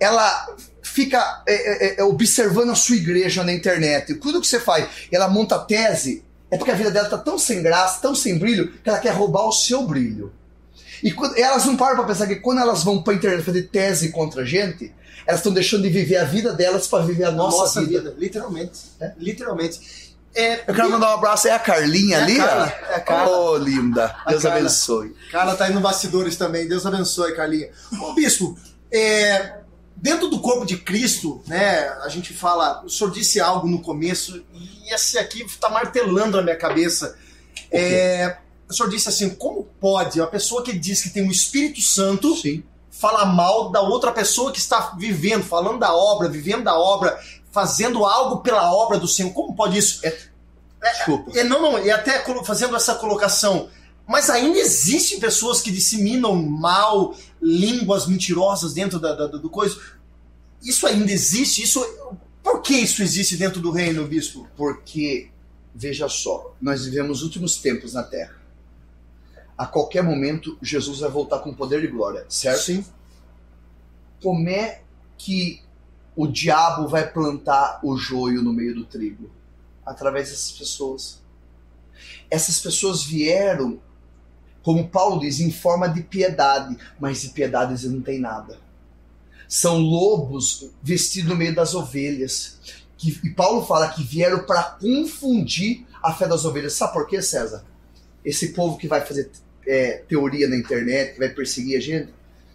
ela fica é, é, é, observando a sua igreja na internet, tudo que você faz, ela monta tese, é porque a vida dela tá tão sem graça, tão sem brilho, que ela quer roubar o seu brilho. E quando, elas não param para pensar que quando elas vão para internet fazer tese contra a gente, elas estão deixando de viver a vida delas para viver a nossa, vida. Literalmente. É? Literalmente. É, Eu quero mandar um abraço, é a Carlinha É a ali? Carla, ó? é a Carla. Oh, linda. A Deus Carla. abençoe. Carla tá aí no bastidores também. Deus abençoe, Carlinha. Ô, bispo, é, dentro do corpo de Cristo, né? A gente fala. O senhor disse algo no começo e esse aqui tá martelando na minha cabeça. É, o senhor disse assim: como pode uma pessoa que diz que tem o Espírito Santo Sim. falar mal da outra pessoa que está vivendo, falando da obra, vivendo da obra, fazendo algo pela obra do Senhor? Como pode isso? Desculpa. É, não, não, e até fazendo essa colocação. Mas ainda existem pessoas que disseminam mal, línguas mentirosas dentro da, da- do coisa. Isso ainda existe? Isso, por que isso existe dentro do reino, bispo? Porque, veja só, nós vivemos os últimos tempos na Terra. A qualquer momento, Jesus vai voltar com poder e glória, certo? Sim. Como é que o diabo vai plantar o joio no meio do trigo? Através dessas pessoas. Essas pessoas vieram, como Paulo diz, em forma de piedade, mas de piedade eles não têm nada. São lobos vestidos no meio das ovelhas. Que, e Paulo fala que vieram para confundir a fé das ovelhas. Sabe por quê, César? Esse povo que vai fazer é, teoria na internet, que vai perseguir a gente,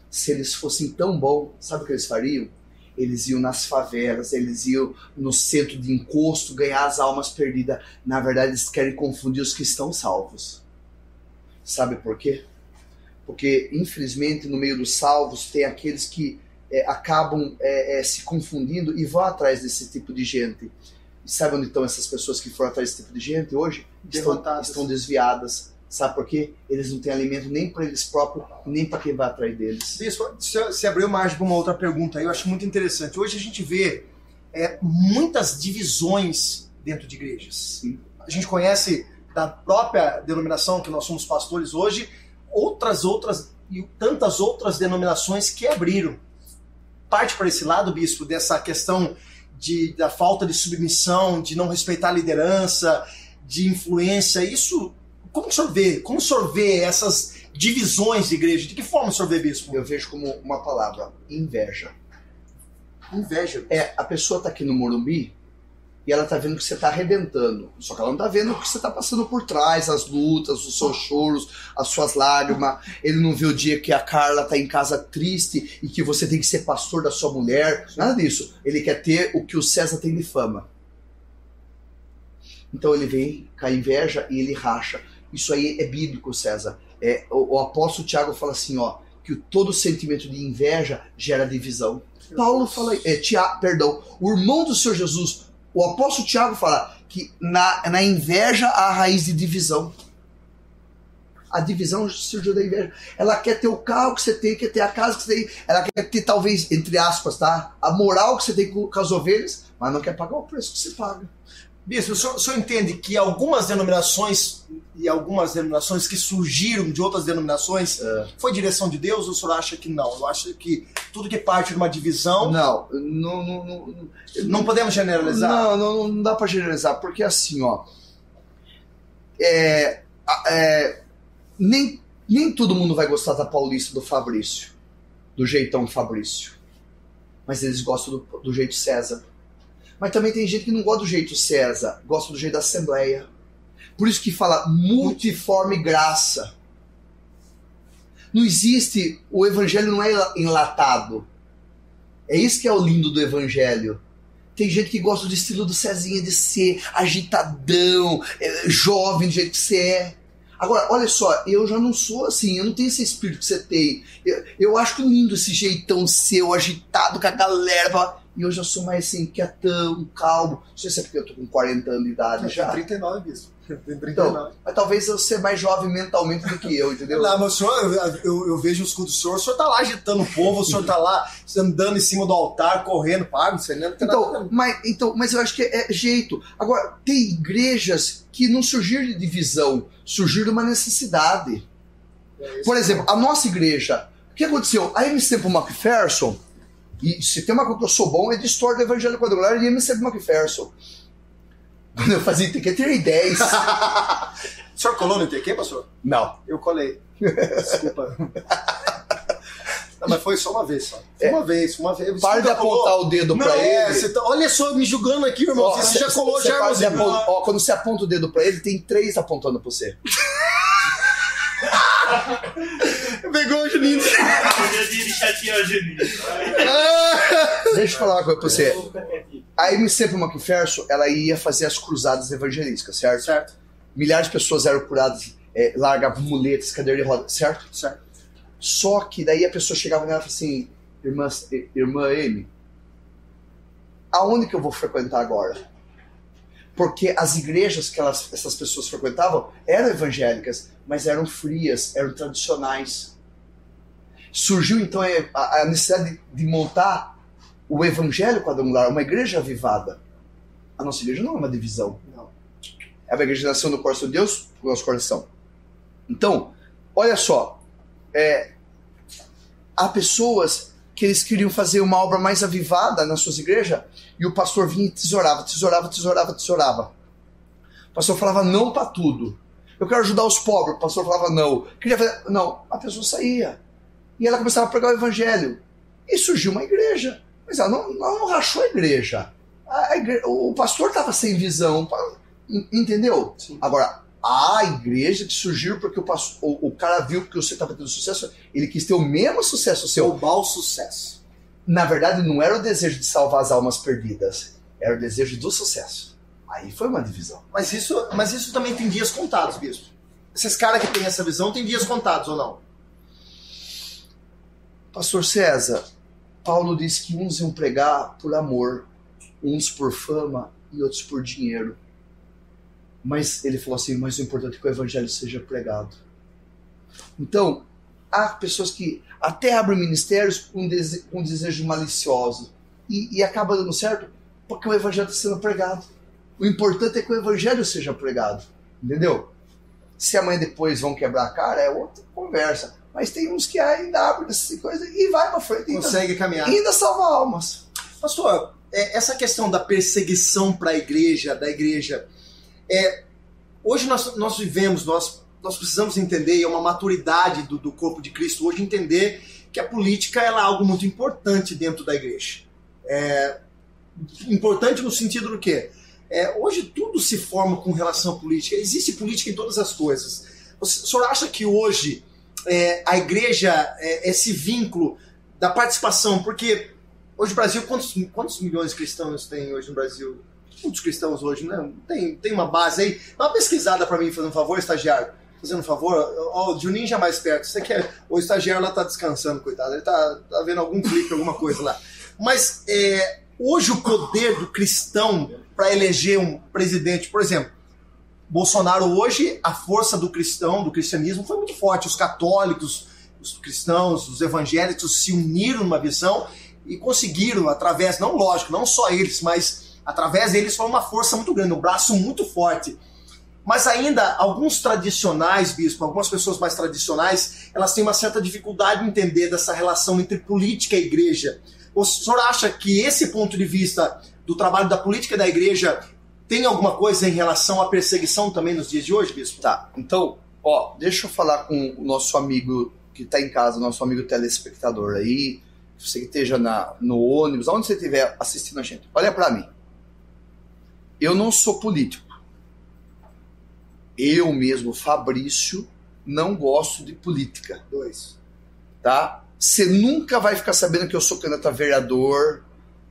se eles fossem tão bons, sabe o que eles fariam? Eles iam nas favelas, eles iam no centro de encosto ganhar as almas perdidas. Na verdade, eles querem confundir os que estão salvos. Sabe por quê? Porque, infelizmente, no meio dos salvos tem aqueles que é, acabam é, é, se confundindo e vão atrás desse tipo de gente. E sabe onde estão essas pessoas que foram atrás desse tipo de gente hoje? Estão, estão desviadas. Sabe por quê? Eles não têm alimento nem para eles próprios, nem para quem vai atrás deles. Se, se abriu margem para uma outra pergunta aí, eu acho muito interessante. Hoje a gente vê é, muitas divisões dentro de igrejas. Sim. A gente conhece da própria denominação que nós somos pastores hoje, outras outras e tantas outras denominações que abriram. Parte para esse lado, bispo, dessa questão de, da falta de submissão, de não respeitar a liderança, de influência. Isso, como o senhor vê? Como o senhor vê essas divisões de igreja? De que forma o senhor vê, bispo? Eu vejo como uma palavra, inveja. Inveja. É, a pessoa tá aqui no Morumbi e ela tá vendo que você tá arrebentando. Só que ela não tá vendo o que você tá passando por trás, as lutas, os seus choros, as suas lágrimas. Ele não vê o dia que a Carla tá em casa triste e que você tem que ser pastor da sua mulher. Nada disso. Ele quer ter o que o César tem de fama. Então ele vem com a inveja e ele racha. Isso aí é bíblico, César. É, o, o apóstolo Tiago fala assim, ó, que todo sentimento de inveja gera divisão. Paulo fala, é, Tiago, perdão, o irmão do Senhor Jesus, o apóstolo Tiago fala que na, na inveja há raiz de divisão. A divisão surgiu da inveja. Ela quer ter o carro que você tem, quer ter a casa que você tem, ela quer ter, talvez, entre aspas, tá? A moral que você tem com, com as ovelhas, mas não quer pagar o preço que você paga. Bispo, o senhor, o senhor entende que algumas denominações e algumas denominações que surgiram de outras denominações É. foi direção de Deus ou o senhor acha que não? Eu acho que tudo que parte de uma divisão Não, não, não, não, não podemos generalizar. Não, não, não dá pra generalizar, porque assim, ó. É, é, nem, nem todo mundo vai gostar da Paulista do Fabrício, do jeitão Fabrício. Mas eles gostam do, do jeito César. Mas também tem gente que não gosta do jeito César, gosta do jeito da Assembleia. Por isso que fala multiforme graça. Não existe, o evangelho não é enlatado. É isso que é o lindo do evangelho. Tem gente que gosta do estilo do Cezinha de ser agitadão, é, jovem do jeito que você é. Agora, olha só, eu já não sou assim, eu não tenho esse espírito que você tem. Eu, eu acho lindo esse jeitão seu, agitado com a galera. E eu já sou mais assim, quietão, calmo. Não sei se é porque eu tô com 40 anos de idade já. 39, bispo. Tem 39. Então, mas talvez eu seja mais jovem mentalmente do que eu, entendeu? <laughs> Não, mas o senhor, eu, eu, eu vejo os cultos do senhor, o senhor tá lá agitando o povo, o senhor tá lá andando em cima do altar, correndo, pago, não nada a Então ver. mas, então, mas eu acho que é jeito. Agora, tem igrejas que não surgiram de divisão, surgiram de uma necessidade. Por exemplo, a nossa igreja, o que aconteceu? A MC pro McPherson, e se tem uma coisa que eu sou bom, é de história do evangelho quadrangular e MC McPherson. Quando eu fazia ITQ, eu tirei 10. <laughs> O senhor colou no ITQ, pastor? Não. Eu colei. Desculpa. <laughs> Não, mas foi só uma vez só. Foi É. uma vez, uma vez. Para de nunca colou? apontar o dedo Não, pra é, ele. tá- olha só, me julgando aqui, irmão. Ó, você já cê- colou, cê já, irmãozinho. apon- ó, Quando você aponta o dedo pra ele, tem três apontando pra você. <laughs> Pegou o Juninho. <laughs> Deixa eu falar uma coisa pra você. A MC McPherson, ela ia fazer as cruzadas evangelísticas, certo? Certo, Milhares de pessoas eram curadas, é, largavam muletas, cadeira de roda, certo? certo. Só que daí a pessoa chegava nela e falava assim, irmã, irmã Amy, aonde que eu vou frequentar agora? Porque as igrejas que elas, essas pessoas frequentavam eram evangélicas, mas eram frias, eram tradicionais. Surgiu então a, a necessidade de, de montar o evangelho quadrangular, uma igreja avivada. A nossa igreja não é uma divisão. Não. É uma igreja que nasceu no coração de Deus, no nosso coração. Então, olha só, é, há pessoas que eles queriam fazer uma obra mais avivada nas suas igrejas e o pastor vinha e tesourava, tesourava, tesourava, tesourava. O pastor falava não para tudo. Eu quero ajudar os pobres. O pastor falava não. Queria fazer... Não, a pessoa saía. E ela começava a pregar o evangelho. E surgiu uma igreja. Mas ela não, ela não rachou a igreja. A O pastor estava sem visão. En- Entendeu? Sim. Agora, a igreja que surgiu porque o, o, o cara viu que você estava tendo sucesso, ele quis ter o mesmo sucesso seu. Roubar o sucesso. Na verdade, não era o desejo de salvar as almas perdidas, era o desejo do sucesso. Aí foi uma divisão. Mas isso, mas isso também tem dias contados, bispo. Esses caras que têm essa visão têm dias contados ou não? Pastor César, Paulo disse que uns iam pregar por amor, uns por fama e outros por dinheiro. Mas ele falou assim: mas o importante é que o evangelho seja pregado. Então, há pessoas que até abrem ministérios com, dese com desejo malicioso e, e acaba dando certo porque o evangelho está sendo pregado. O importante é que o evangelho seja pregado, entendeu? Se amanhã depois vão quebrar a cara, é outra conversa. Mas tem uns que ainda abrem essas coisas e vai pra frente. e Ainda, Consegue caminhar. e ainda salva almas. Pastor, é, essa questão da perseguição para a igreja, da igreja, é, hoje nós, nós vivemos, nós, nós precisamos entender, e é uma maturidade do, do corpo de Cristo hoje, entender que a política ela é algo muito importante dentro da igreja. É, importante no sentido do quê? É, hoje tudo se forma com relação à política. Existe política em todas as coisas. O senhor acha que hoje é, a igreja, é, esse vínculo da participação, porque hoje o Brasil, quantos, quantos milhões de cristãos tem hoje no Brasil? Muitos cristãos hoje, né? Tem, tem uma base aí. Dá uma pesquisada para mim, fazendo um favor, estagiário. Fazendo um favor, ó, o Juninho já mais perto. Você quer, o estagiário lá tá descansando, coitado. Ele tá, tá vendo algum clipe, alguma coisa lá. Mas é, hoje o poder do cristão para eleger um presidente, por exemplo, Bolsonaro hoje, a força do cristão, do cristianismo foi muito forte. Os católicos, os cristãos, os evangélicos se uniram numa visão e conseguiram, através, não lógico, não só eles, mas através deles foi uma força muito grande, um braço muito forte. Mas ainda, alguns tradicionais, bispo, algumas pessoas mais tradicionais, elas têm uma certa dificuldade em entender dessa relação entre política e igreja. O senhor acha que esse ponto de vista do trabalho da política da igreja tem alguma coisa em relação à perseguição também nos dias de hoje, bispo? Tá, então, ó, deixa eu falar com o nosso amigo que está em casa, nosso amigo telespectador aí, você que esteja na, no ônibus, onde você estiver assistindo a gente. Olha para mim. Eu não sou político. Eu mesmo, Fabrício, não gosto de política. Dois. Tá? Você nunca vai ficar sabendo que eu sou candidato a vereador,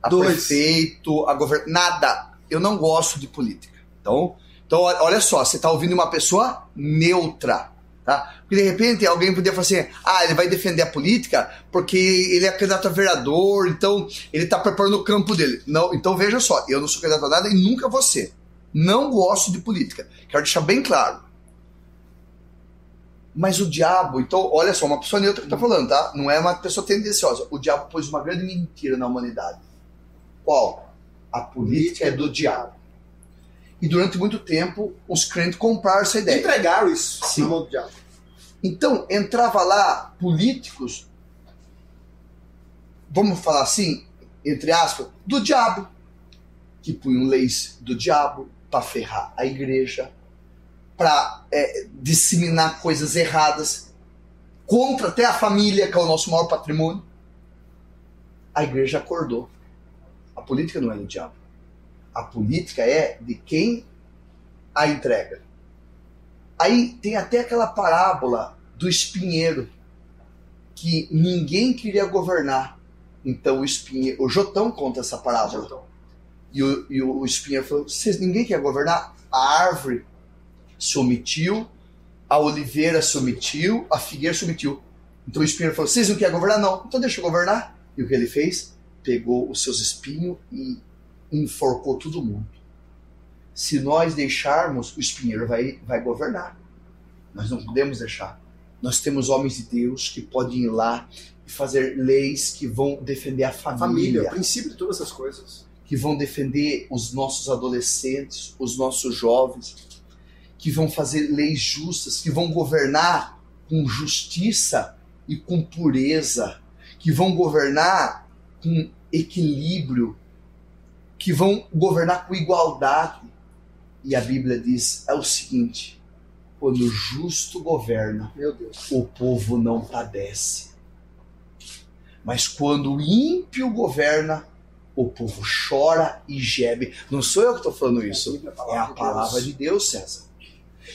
a Dois. prefeito, a governador. Nada. Eu não gosto de política. Então, então olha só, você está ouvindo uma pessoa neutra. Tá? Porque de repente alguém poderia falar assim: ah, ele vai defender a política porque ele é candidato a vereador, então ele está preparando o campo dele. Não, então veja só, eu não sou candidato a nada e nunca vou ser. Não gosto de política. Quero deixar bem claro. Mas o diabo, então, olha só, uma pessoa neutra que está falando, tá? Não é uma pessoa tendenciosa. O diabo pôs uma grande mentira na humanidade. Qual? A política é do diabo. E durante muito tempo, os crentes compraram essa ideia. Entregaram isso Sim. na mão do diabo. Então, entrava lá políticos, vamos falar assim, entre aspas, do diabo, que punham leis do diabo para ferrar a igreja, para disseminar coisas erradas, contra até a família, que é o nosso maior patrimônio. A igreja acordou. A política não é do diabo. A política é de quem a entrega. Aí tem até aquela parábola do espinheiro que ninguém queria governar. Então o espinheiro, o Jotão conta essa parábola. E o, e o espinheiro falou: Vocês, ninguém quer governar? A árvore se omitiu, a oliveira se omitiu, a figueira se omitiu. Então o espinheiro falou: Vocês não querem governar? Não. Então deixa eu governar. E o que ele fez? Pegou os seus espinhos e enforcou todo mundo. Se nós deixarmos, o espinheiro vai, vai governar. Nós não podemos deixar. Nós temos homens de Deus que podem ir lá e fazer leis que vão defender a família, família, o princípio de todas essas coisas. que vão defender os nossos adolescentes, os nossos jovens, que vão fazer leis justas, que vão governar com justiça e com pureza, que vão governar com equilíbrio, que vão governar com igualdade. E a Bíblia diz é o seguinte: quando o justo governa, Meu Deus. o povo não padece. Mas quando o ímpio governa, o povo chora e geme. Não sou eu que estou falando isso, é a palavra de Deus, César.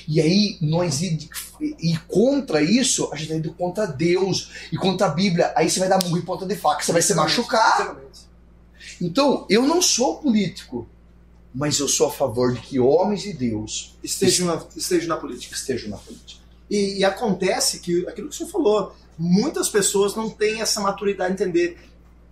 E aí, nós ir, ir contra isso, a gente está indo contra Deus e contra a Bíblia. Aí você vai dar murro em ponta de faca, você vai se machucar. Exatamente. Então, eu não sou político, mas eu sou a favor de que homens de Deus Estejam na, estejam na política. estejam na política. E, e acontece que, aquilo que o senhor falou, muitas pessoas não têm essa maturidade de entender.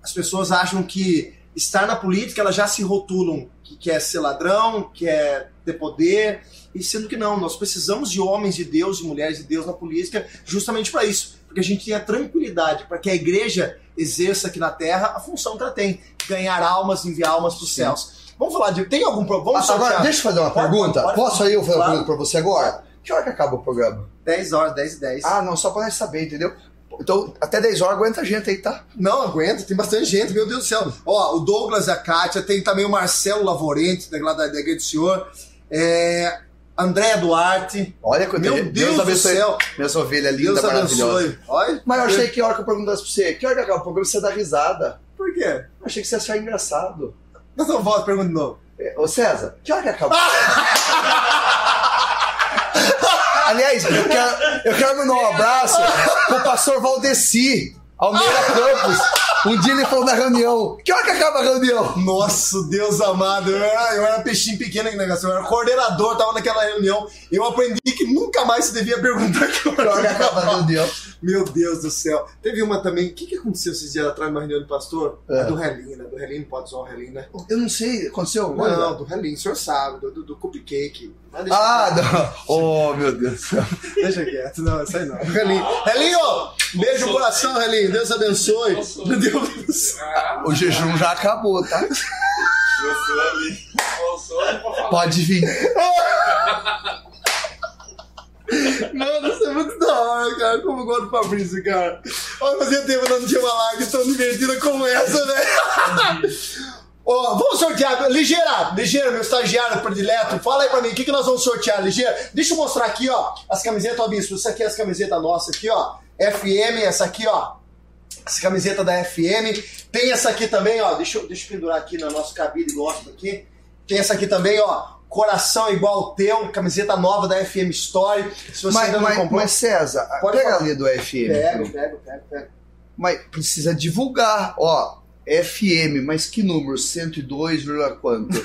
As pessoas acham que estar na política, elas já se rotulam que quer ser ladrão, quer ter poder, e sendo que não, nós precisamos de homens de Deus e mulheres de Deus na política justamente para isso, porque a gente tenha tranquilidade, para que a igreja exerça aqui na terra a função que ela tem, ganhar almas, enviar almas para os céus. Vamos falar de. Tem algum problema? Ah, agora, deixa eu fazer uma Pode, pergunta. pode, Posso aí eu fazer uma Claro. pergunta pra você agora? Que hora que acaba o programa? 10 horas, 10 e 10. Ah, não, só pra nós saber, entendeu? Então, até 10 horas aguenta a gente aí, tá? Não, aguenta, tem bastante gente, meu Deus do céu. Ó, o Douglas e a Kátia, tem também o Marcelo Lavorente, da, lá da Igreja do Senhor. É, Andréa Duarte. Olha Meu gente. Deus do céu. Minhas ovelhas lindas, Deus maravilhosas. abençoe. Olha. Mas eu achei que a hora que eu perguntasse pra você, que hora que acaba o programa, você dá risada. Por quê? Eu achei que você ia achar engraçado. Nós não volta, pergunta de novo. É, Ô César, que hora que acaba? <laughs> Aliás, eu quero, eu quero mandar um abraço pro pastor Valdeci, Almeida Campos. Um dia ele falou na reunião, que hora que acaba a reunião? Nossa, Deus amado, eu era, eu era peixinho pequeno aqui negócio, eu era coordenador, tava naquela reunião. Eu aprendi que nunca mais se devia perguntar que Que hora que acaba a reunião? Meu Deus do céu. Teve uma também, o que, que aconteceu esses dias atrás numa reunião do pastor? É. A do Relinho, né? Do Relinho, não pode usar o Relinho, né? Eu não sei, aconteceu alguma Não, coisa? não, do Relinho, o senhor sabe, do, do, do cupcake. Ah, não. Oh, meu Deus do céu. <laughs> Deixa quieto, não, isso aí não. Relinho, Relinho, beijo no coração, Relinho, Deus abençoe. Meu Deus do céu. O jejum já acabou, tá? Pode vir. <laughs> Mano, isso é muito da hora, cara. Como eu gosto do Fabrício, cara. Olha, fazia tempo não tinha uma live tão divertida como essa, velho. <laughs> Ó, vamos sortear. Ligeira, Ligeira, meu estagiário predileto. Fala aí pra mim, o que, que nós vamos sortear, Ligeira? Deixa eu mostrar aqui, ó, as camisetas, ó, Bispo. Isso aqui é as camisetas nossas aqui, ó. FM, essa aqui, ó. Essa camiseta da FM. Tem essa aqui também, ó. Deixa eu, deixa eu pendurar aqui no nosso cabide gosto aqui. Tem essa aqui também, ó. Coração igual teu, camiseta nova da FM Story. Se você Mas, ainda não mas, comprou, mas César, Pode pega falar. ali do FM. pega, pega, pega, pega. Mas precisa divulgar, ó. FM, mas que número? 102, vírgula quanto? <laughs>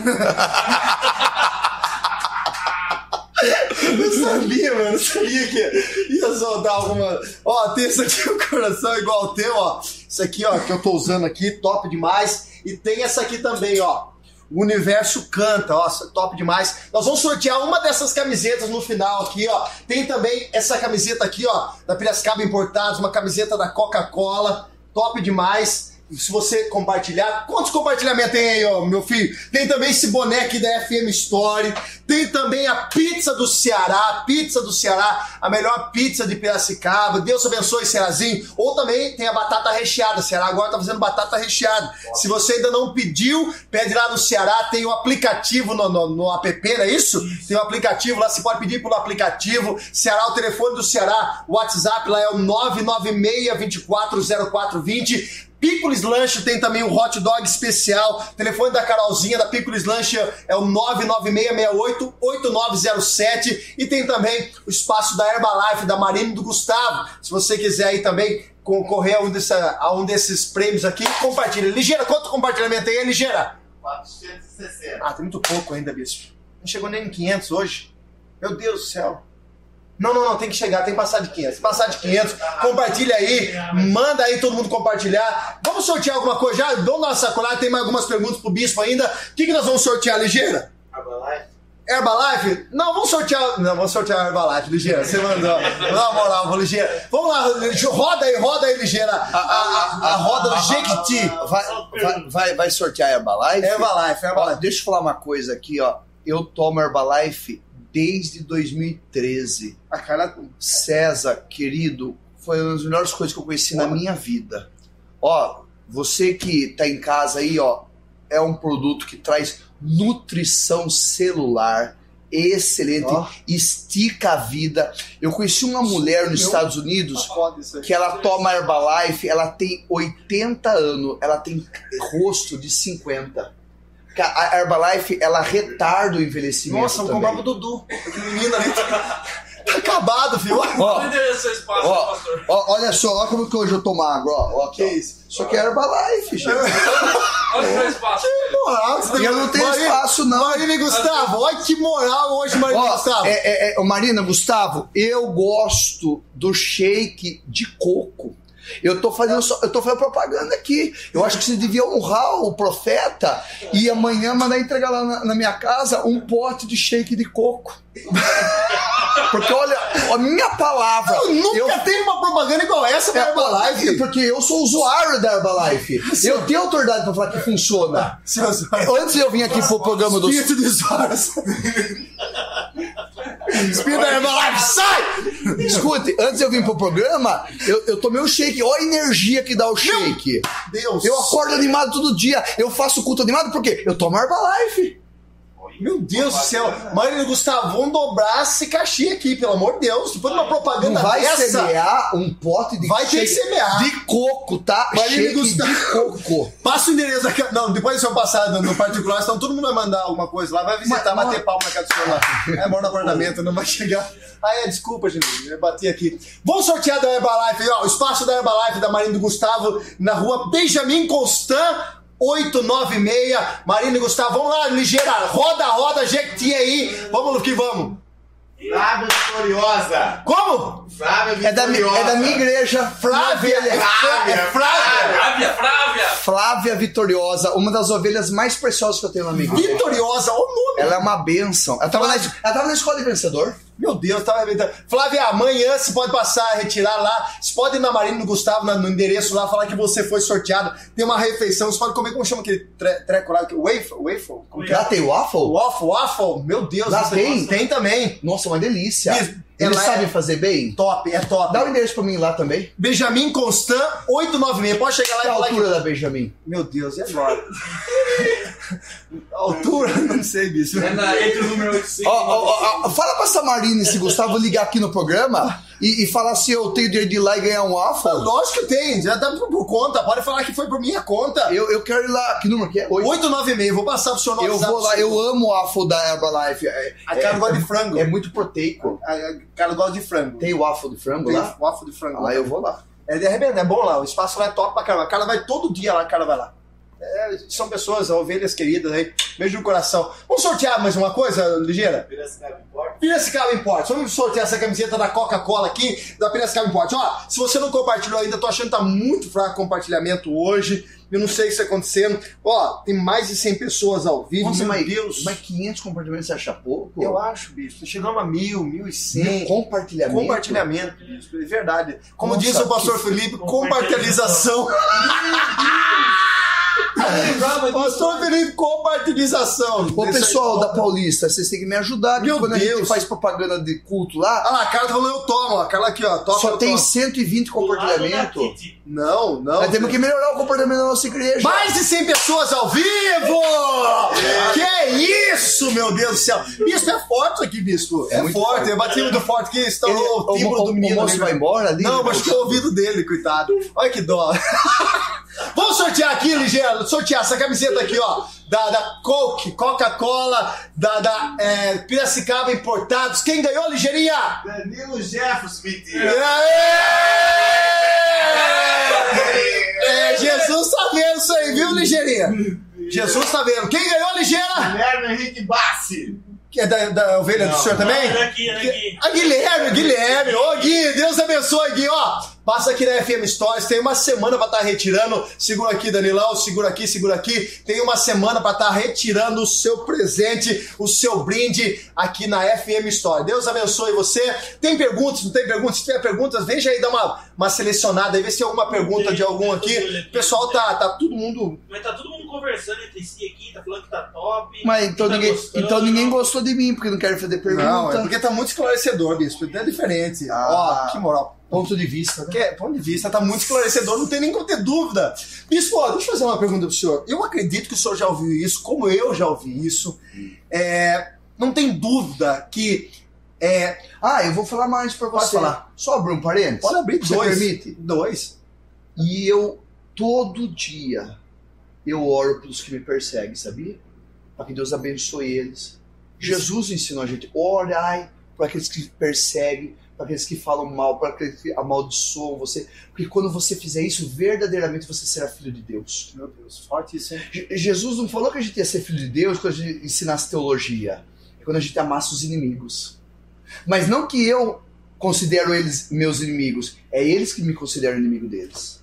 Eu sabia, mano, eu sabia que ia soltar alguma. Ó, tem isso aqui, o coração igual teu, ó. Isso aqui, ó, que eu tô usando aqui, top demais. E tem essa aqui também, ó. O universo canta, ó, top demais. Nós vamos sortear uma dessas camisetas no final aqui, ó. Tem também essa camiseta aqui, ó, da Piracicaba Importados, uma camiseta da Coca-Cola, top demais. Se você compartilhar, quantos compartilhamentos tem aí, ó, meu filho? Tem também esse aqui da FM Story. Tem também a pizza do Ceará, pizza do Ceará, a melhor pizza de Piracicaba. Deus abençoe, Cearazinho. Ou também tem a batata recheada. Ceará agora tá fazendo batata recheada. Se você ainda não pediu, pede lá no Ceará. Tem o aplicativo no, no, no app, não é isso? Tem o aplicativo lá, você pode pedir pelo aplicativo. Ceará, o telefone do Ceará, o WhatsApp lá é o 996 240420. Picolis Lanche tem também o hot dog especial. Telefone da Carolzinha da Picolis Lanche é o 99668-8907. E tem também o espaço da Herbalife, da Marina e do Gustavo. Se você quiser aí também concorrer a um, dessa- a um desses prêmios aqui, compartilha. Ligeira, quanto compartilhamento tem aí, Ligeira? 460. Ah, tem muito pouco ainda, bispo. Não chegou nem em 500 hoje. Meu Deus do céu. Não, não, não, tem que chegar, tem que passar de 500. Passar de 500, compartilha aí, manda aí todo mundo compartilhar. Vamos sortear alguma coisa já? Vamos dar uma sacolada, tem mais algumas perguntas pro bispo ainda. O que, que nós vamos sortear, Ligeira? Herbalife. Herbalife? Não, vamos sortear. Não, vamos sortear a Herbalife, Ligeira. Você mandou. Não, moral, vou Ligeira. Vamos lá, roda aí, roda aí, Ligeira. A, a, a, a roda do Jequiti. Vai, vai, vai, vai sortear a Herbalife? Herbalife, Ó, Herbalife. deixa eu falar uma coisa aqui, ó. Eu tomo Herbalife desde 2013. A cara. César, querido, foi uma das melhores coisas que eu conheci na minha vida. Ó, você que tá em casa aí, ó, é um produto que traz nutrição celular excelente, Ó. estica a vida. Eu conheci uma mulher nos Estados Unidos que ela toma Herbalife, ela tem 80 anos, ela tem rosto de 50. A Herbalife, ela retarda o envelhecimento Nossa, vou também. comprar pro Dudu. Aquele menino ali tá, tá acabado, filho. Ó, espaço, ó, ó, olha só, olha como que hoje eu tomo água, ó. ó Que isso? Isso aqui é Herbalife, gente. Olha o seu espaço. Moral, você Eu não tenho Marina- espaço, não. Marina e Gustavo, olha que moral hoje, Marina e Gustavo. é, é, é, ô, Marina, Gustavo, eu gosto do shake de coco. Eu tô fazendo só- eu tô fazendo propaganda aqui. Eu acho que você devia honrar o profeta e amanhã mandar entregar lá na, na minha casa um pote de shake de coco. <laughs> Porque olha, a minha palavra. Eu nunca eu tenho uma propaganda igual essa da Herbalife. Porque eu sou usuário da Herbalife. Eu tenho autoridade pra falar que funciona. Seus- Antes de eu vir aqui pro programa do. Espírito de Soros. Espírito da Herbalife, sai! Escute, antes de eu vir pro programa, eu, eu tomei um shake. Olha a energia que dá o shake. Deus. Eu acordo animado todo dia. Eu faço culto animado porque eu tomo Herbalife. Meu Deus do céu. Marina e Gustavo, vamos dobrar esse cachê aqui, pelo amor de Deus. Depois de uma propaganda Não vai dessa... semear um pote de Vai ter que semear. de coco, tá? Marina e Gustavo. de coco. Passa o endereço aqui. Não, depois do seu passado no particular, senão todo mundo vai mandar alguma coisa lá, vai visitar, Mas- bater palma na casa do senhor lá. É moro no apartamento, não vai chegar. Ah, é, desculpa, gente, eu bati aqui. Vamos sortear da Herbalife, aí, ó, o espaço da Herbalife da Marina do Gustavo, na rua Benjamin Constant. 896, Marina e Gustavo, vamos lá, ligeira, roda, roda, Jequiti aí, vamos que vamos. Flávia Vitoriosa. Como? Flávia É da, Vitoriosa. é da minha igreja. Flávia, é Flávia, é Flávia. Flávia, Flávia! Flávia Vitoriosa, uma das ovelhas mais preciosas que eu tenho na minha igreja. Vitoriosa, o nome. Ela é uma bênção. Ela tava, na, ela tava na escola de vencedor. Meu Deus, tava arrebentando. Flávia, amanhã você pode passar, retirar lá. Você pode ir na Marina do Gustavo, na- no endereço lá, falar que você foi sorteado. Tem uma refeição, você pode comer, como chama aquele tre- treco lá? Waffle? Waffle? Como que é? Lá tem waffle? Waffle, waffle. Meu Deus. Lá tem? Tem também. Nossa, uma delícia. Isso. Eles Ela sabem é- fazer bem? Top, é top. Dá o endereço pra mim lá também. Benjamin Constant, 896. Pode chegar lá Qual e a falar altura que... da Benjamin? Meu Deus, e agora? A <laughs> altura? <laughs> Não sei, bicho. É na, entre o número 800 Ó, ó, ó, ó, fala pra Samarina e se Gustavo ligar aqui no programa e, e falar se eu tenho direito de ir lá e ganhar um waffle. Lógico que tem, já dá por, por conta. Pode falar que foi por minha conta. Eu, eu quero ir lá. Que número que é? Oito. 896, vou passar pro senhor no Eu vou lá, eu amo o waffle da Herbalife. É, A cara gosta de frango. é muito proteico. A a cara gosta de frango. Tem waffle de frango Tem lá? waffle de frango. Lá eu vou lá. É de arrebentar, é bom lá. O espaço lá é top pra caramba. A cara vai todo dia lá, a cara vai lá. É, são pessoas, ovelhas queridas aí. Beijo no coração. Vamos sortear mais uma coisa, ligeira? Piracicaba Import. Piracicaba Imports. Vamos sortear essa camiseta da Coca-Cola aqui, da Piracicaba Imports. Ó, se você não compartilhou ainda, tô achando que tá muito fraco o compartilhamento hoje. Eu não sei o que está acontecendo. Ó, tem mais de 100 pessoas ao vivo. Nossa, Meu mas, Deus. mas 500 compartilhamentos você acha pouco? Eu acho, bicho. Chegamos a mil, mil e cem. Compartilhamento? Compartilhamento, bicho. É verdade. Como Nossa, diz o pastor Felipe, compartilhação. <laughs> pastor Felipe, compartilhação. Ô, Isso aí pessoal da Paulista, vocês têm que me ajudar. Meu porque quando a gente Deus. faz propaganda de culto lá, Ah lá, a cara tá falando eu tomo. A Carla aqui, ó. Toma, só tem tomo. 120 compartilhamentos. Não, não. Nós temos que melhorar o comportamento da nossa igreja. Mais de 100 pessoas ao vivo! Que isso, meu Deus do céu! Bispo, é forte aqui, Bispo. É, muito forte. forte. Eu bati muito forte que estourou o timbre o, do o menino. moço ali. vai embora ali? Não, mas o ouvido dele, coitado. Olha que dó. <laughs> Vamos sortear aqui, Ligeiro. Sortear essa camiseta aqui, ó. Da, da Coke, Coca-Cola, da, da é, Piracicaba Importados. Quem ganhou, Ligeirinha? Danilo Jefferson, É, Jesus tá vendo isso aí, viu, Ligeirinha? Jesus tá vendo. Quem ganhou, Ligeira? Guilherme Henrique Bassi. Que é da, da ovelha do Não, senhor também? Olha aqui. A Guilherme, Guilherme. Ô, Gui, Deus abençoe, Gui. Ó, passa aqui na FM Stories. Tem uma semana pra estar retirando. Segura aqui, Danilão. Segura aqui, segura aqui. Tem uma semana pra estar retirando o seu presente, o seu brinde aqui na FM Stories. Deus abençoe você. Tem perguntas? Não tem perguntas? Se tiver perguntas, veja aí, dá uma, uma selecionada aí. Vê se tem alguma pergunta de algum aqui. O pessoal tá, tá todo mundo Mas tá todo mundo conversando entre si aqui, tá falando que tá top. Mas então, tá ninguém, gostando. então ninguém gostou de mim, porque não quero fazer pergunta. Não, é porque tá muito esclarecedor, bispo. É diferente. Ah. Ó, que moral. Ponto de vista, né? Que é, ponto de vista, tá muito esclarecedor, não tem nem como ter dúvida. Bispo, ó, deixa eu fazer uma pergunta pro senhor. Eu acredito que o senhor já ouviu isso, como eu já ouvi isso. É, não tem dúvida que. É, Ah, eu vou falar mais Pode você. falar. Só abrir um parênteses? pode abrir Você dois. permite? Dois. E eu, todo dia, eu oro pelos que me perseguem, sabia? Para que Deus abençoe eles. Jesus ensinou a gente, orai para aqueles que perseguem, para aqueles que falam mal, para aqueles que amaldiçoam você. Porque quando você fizer isso, verdadeiramente você será filho de Deus. Meu Deus, forte isso, hein? Je- Jesus não falou que a gente ia ser filho de Deus quando a gente ensinasse teologia. É quando a gente amasse os inimigos. Mas não que eu considero eles meus inimigos, é eles que me consideram inimigo deles.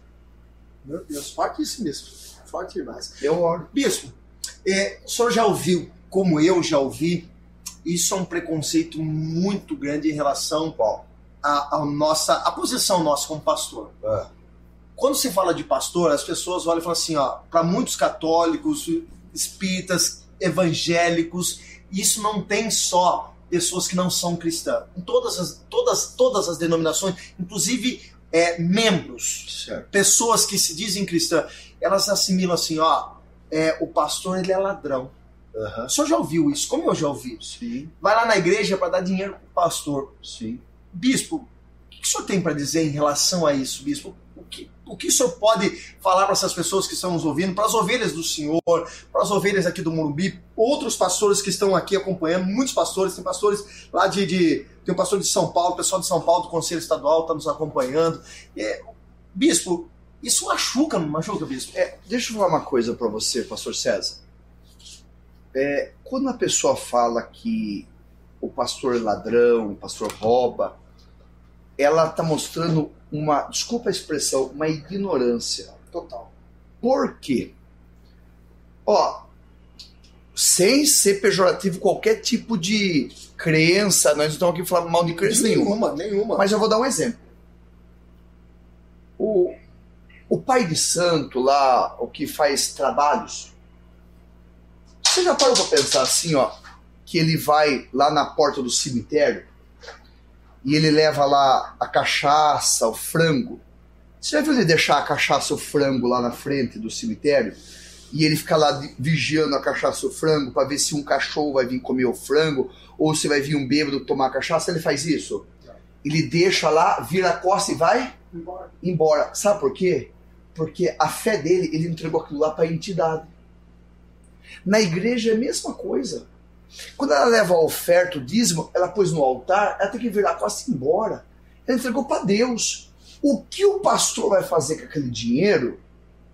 Meu Deus, forte isso mesmo. Forte demais. Eu oro. Bispo, é, o senhor já ouviu, como eu já ouvi, isso é um preconceito muito grande em relação à, à nossa, à posição nossa como pastor. É. Quando se fala de pastor, as pessoas olham e falam assim, ó, para muitos católicos, espíritas, evangélicos, isso não tem só pessoas que não são cristãs, em todas as, todas, todas as denominações, inclusive é, membros, Certo. pessoas que se dizem cristãs, elas assimilam assim, ó, é, o pastor ele é ladrão. Aham. O senhor já ouviu isso? Como eu já ouvi? Sim, Vai lá na igreja para dar dinheiro pro pastor. sim. Bispo, o que o senhor tem para dizer em relação a isso, bispo? O que, o que o senhor pode falar para essas pessoas que estão nos ouvindo, para as ovelhas do senhor, para as ovelhas aqui do Morumbi, outros pastores que estão aqui acompanhando, muitos pastores, tem pastores lá de. de tem um pastor de São Paulo, pessoal de São Paulo do Conselho Estadual está nos acompanhando. É, bispo, isso machuca, não machuca, bispo? É, deixa eu falar uma coisa para você, pastor César. É, quando a pessoa fala que o pastor ladrão, o pastor rouba, ela está mostrando uma, desculpa a expressão, uma ignorância. Total. Por quê? Ó, sem ser pejorativo qualquer tipo de crença, nós não estamos aqui falando mal de crença nenhuma. nenhuma. Mas eu vou dar um exemplo. O, o pai de santo lá, o que faz trabalhos, você já parou para pensar assim, ó, que ele vai lá na porta do cemitério e ele leva lá a cachaça, o frango. Você já viu ele deixar a cachaça, o frango lá na frente do cemitério? E ele fica lá vigiando a cachaça, o frango, para ver se um cachorro vai vir comer o frango ou se vai vir um bêbado tomar cachaça. Ele faz isso? Ele deixa lá, vira a costa e vai embora. Sabe por quê? Porque a fé dele, ele entregou aquilo lá para a entidade. Na igreja é a mesma coisa. Quando ela leva a oferta, o dízimo, ela pôs no altar, ela tem que virar e ir embora. Ela entregou para Deus. O que o pastor vai fazer com aquele dinheiro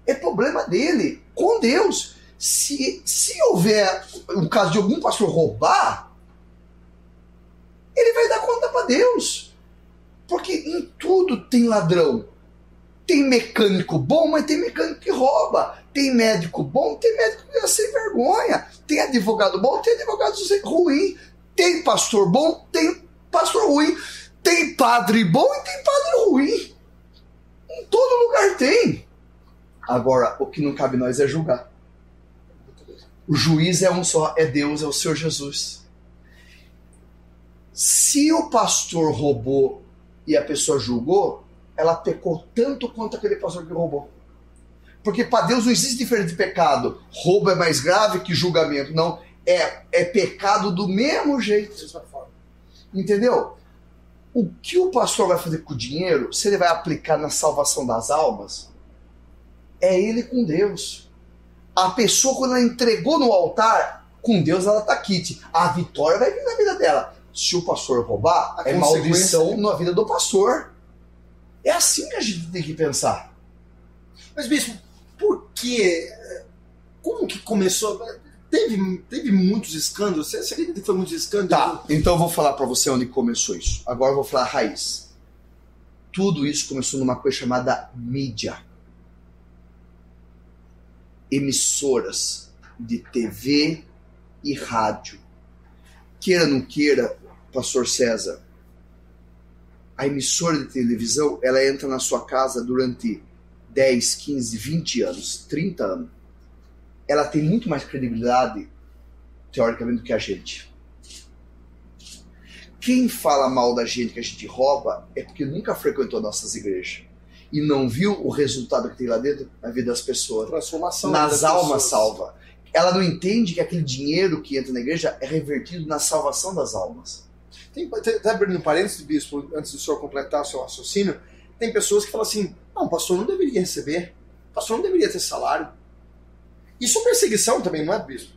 é problema dele, com Deus. Se, se houver um caso de algum pastor roubar, ele vai dar conta para Deus. Porque em tudo tem ladrão. Tem mecânico bom, mas tem mecânico que rouba. Tem médico bom, tem médico é sem vergonha. Tem advogado bom, tem advogado ruim. Tem pastor bom, tem pastor ruim. Tem padre bom e tem padre ruim. Em todo lugar tem. Agora, o que não cabe nós é julgar. O juiz é um só, é Deus, é o Senhor Jesus. Se o pastor roubou e a pessoa julgou, ela pecou tanto quanto aquele pastor que roubou. Porque para Deus não existe diferença de pecado. Roubo é mais grave que julgamento. Não, é, é pecado do mesmo jeito. Entendeu? O que o pastor vai fazer com o dinheiro, se ele vai aplicar na salvação das almas, é ele com Deus. A pessoa, quando ela entregou no altar, com Deus ela tá quite. A vitória vai vir na vida dela. Se o pastor roubar, A é maldição na vida do pastor. É assim que a gente tem que pensar. Mas, bispo, por que. Como que começou? Teve, teve muitos escândalos. Você, você acredita que foi muitos escândalos? Tá, então eu vou falar pra você onde começou isso. Agora eu vou falar a raiz. Tudo isso começou numa coisa chamada mídia. Emissoras de TV e rádio. Queira ou não queira, pastor César, a emissora de televisão, ela entra na sua casa durante 10, 15, 20 anos, 30 anos. Ela tem muito mais credibilidade, teoricamente, do que a gente. Quem fala mal da gente que a gente rouba é porque nunca frequentou nossas igrejas e não viu o resultado que tem lá dentro na vida das pessoas. Transformação Nas das almas pessoas. salva. Ela não entende que aquele dinheiro que entra na igreja é revertido na salvação das almas. Tem, tem- até abrindo um parênteses, bispo, antes do senhor completar o seu raciocínio, tem pessoas que falam assim: não, o pastor não deveria receber, o pastor não deveria ter salário. Isso é perseguição também, não é, bispo?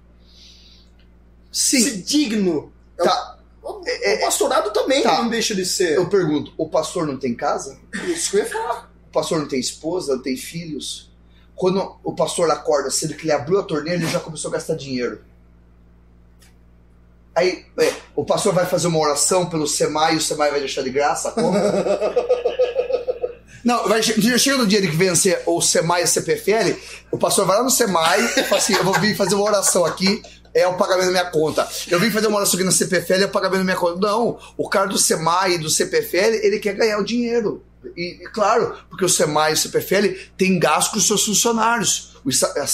Sim, Ser digno. Tá. O, É- o pastorado também Tá. não deixa de ser. eu pergunto: o pastor não tem casa? Isso que eu ia falar. O pastor não tem esposa, não tem filhos? Quando o pastor acorda cedo, que ele abriu a torneira, ele já começou a gastar dinheiro. Aí, é, o pastor vai fazer uma oração pelo SEMAI e o SEMAI vai deixar de graça a conta? <laughs> Não, vai, che- chega no dia que vencer o SEMAI e a CPFL, o pastor vai lá no SEMAI e fala assim: Eu vou vir fazer uma oração aqui, é o pagamento da minha conta. Eu vim fazer uma oração aqui na CPFL, é o pagamento da minha conta. Não, o cara do SEMAI e do CPFL, ele quer ganhar o dinheiro. E, e claro, porque o SEMAI e o CPFL tem gasto com os seus funcionários. O,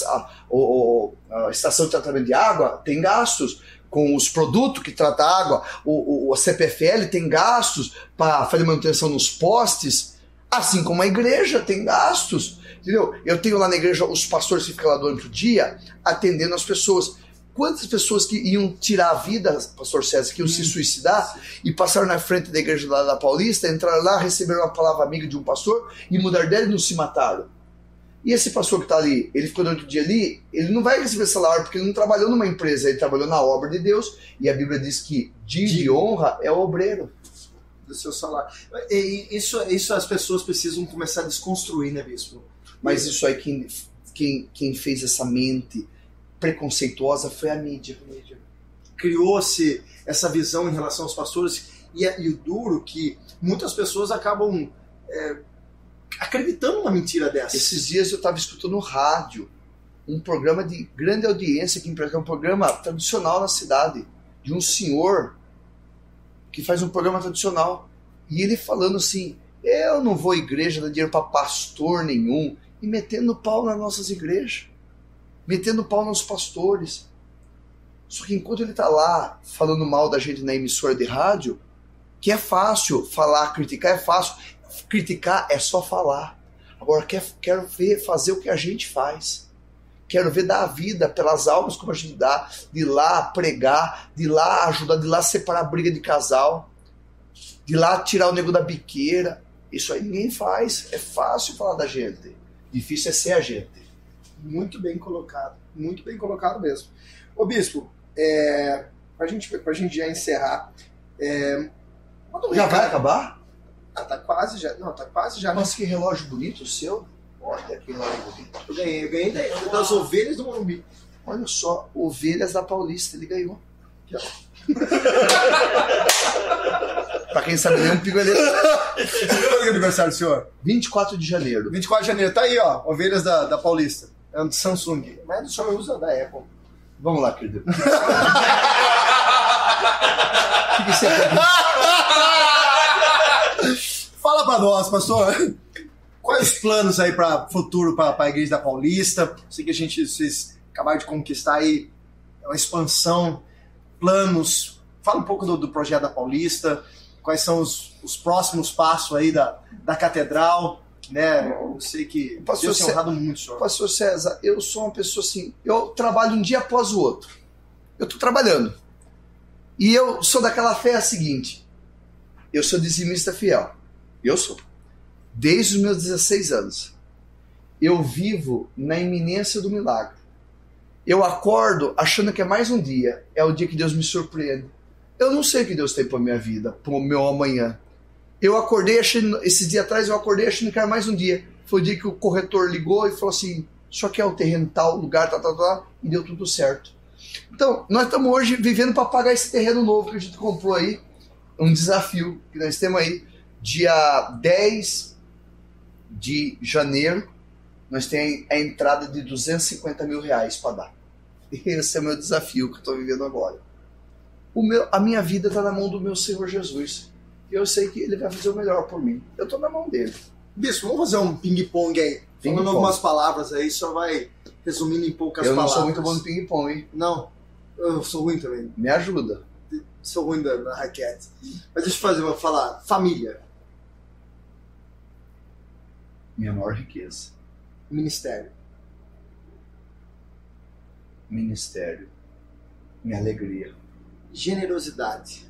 a, o- o- a estação de tratamento de água tem gastos. com os produtos que trata água, o, o, a CPFL tem gastos para fazer manutenção nos postes, assim como a igreja tem gastos. Entendeu? Eu tenho lá na igreja os pastores que ficam lá durante o dia atendendo as pessoas. Quantas pessoas que iam tirar a vida, pastor César, que iam se suicidar e passaram na frente da igreja lá da Paulista, entraram lá, receberam uma palavra amiga de um pastor e mudaram dela e não se mataram. E esse pastor que está ali, ele ficou durante o dia ali, ele não vai receber salário porque ele não trabalhou numa empresa, ele trabalhou na obra de Deus e a Bíblia diz que de honra é o obreiro. Do seu salário. E isso, isso as pessoas precisam começar a desconstruir, né, Bispo? Mas isso aí, quem, quem, quem fez essa mente preconceituosa foi a mídia. Criou-se essa visão em relação aos pastores e, e o duro que muitas pessoas acabam é, acreditando numa mentira dessa. Esses dias eu estava escutando no rádio um programa de grande audiência que é um programa tradicional na cidade de um senhor que faz um programa tradicional e ele falando assim eu não vou à igreja dar dinheiro para pastor nenhum e metendo pau nas nossas igrejas metendo pau nos pastores. Só que enquanto ele está lá falando mal da gente na emissora de rádio, que é fácil falar, criticar é fácil. Criticar é só falar. Agora quero, quero ver fazer o que a gente faz. Quero ver dar a vida pelas almas como a gente dá, de lá pregar, de lá ajudar, de lá separar a briga de casal, de lá tirar o nego da biqueira. Isso aí ninguém faz. É fácil falar da gente. Difícil é ser a gente. Muito bem colocado. Muito bem colocado mesmo. Ô Bispo, é, pra, gente, pra gente já encerrar. É, já vai acabar? Ah, tá quase já. Não, tá quase já. Nossa, que relógio bonito o seu. Olha que bonito. Eu ganhei, eu ganhei das ovelhas do Morumbi. Olha só, ovelhas da Paulista, ele ganhou. <laughs> pra quem sabe, nem é um pigoleta. Quando é aniversário do senhor? 24 de janeiro. 24 de janeiro, tá aí, ó. Ovelhas da, da Paulista. É um Samsung. Mas o senhor usa da Apple. Vamos lá, querido. <laughs> O que, que você Fala pra nós, pastor. Quais os planos aí para futuro para a Igreja da Paulista? Sei que a gente vocês acabaram de conquistar aí uma expansão, planos. Fala um pouco do, do projeto da Paulista. Quais são os, os próximos passos aí da, da catedral? né? Eu sei que pastor Deus tem honrado muito, senhor. Pastor César, eu sou uma pessoa assim, eu trabalho um dia após o outro. Eu estou trabalhando. E eu sou daquela fé a seguinte, eu sou dizimista fiel. Eu sou. Desde os meus 16 anos. Eu vivo na iminência do milagre. Eu acordo achando que é mais um dia. É o dia que Deus me surpreende. Eu não sei o que Deus tem para minha vida, para o meu amanhã. Eu acordei achando, esses dias atrás eu acordei achando que era mais um dia. Foi o dia que o corretor ligou e falou assim: só que é o terreno tal, lugar, tal, tal, tal, e deu tudo certo. Então, nós estamos hoje vivendo para pagar esse terreno novo que a gente comprou aí. Um desafio que nós temos aí. Dia 10 de janeiro, nós temos a entrada de 250 mil reais para dar. Esse é o meu desafio que eu estou vivendo agora. O meu, a minha vida está na mão do meu Senhor Jesus eu sei que ele vai fazer o melhor por mim. Eu tô na mão dele. Bispo, vamos fazer um ping-pong aí. Ping Falando algumas palavras aí, só vai resumindo em poucas eu palavras. Eu não sou muito bom no ping-pong, hein? Não, eu sou ruim também. Me ajuda. Sou ruim da, na raquete. Mas deixa eu fazer, vou falar. Família. Minha maior riqueza. Ministério. Ministério. Minha alegria. Generosidade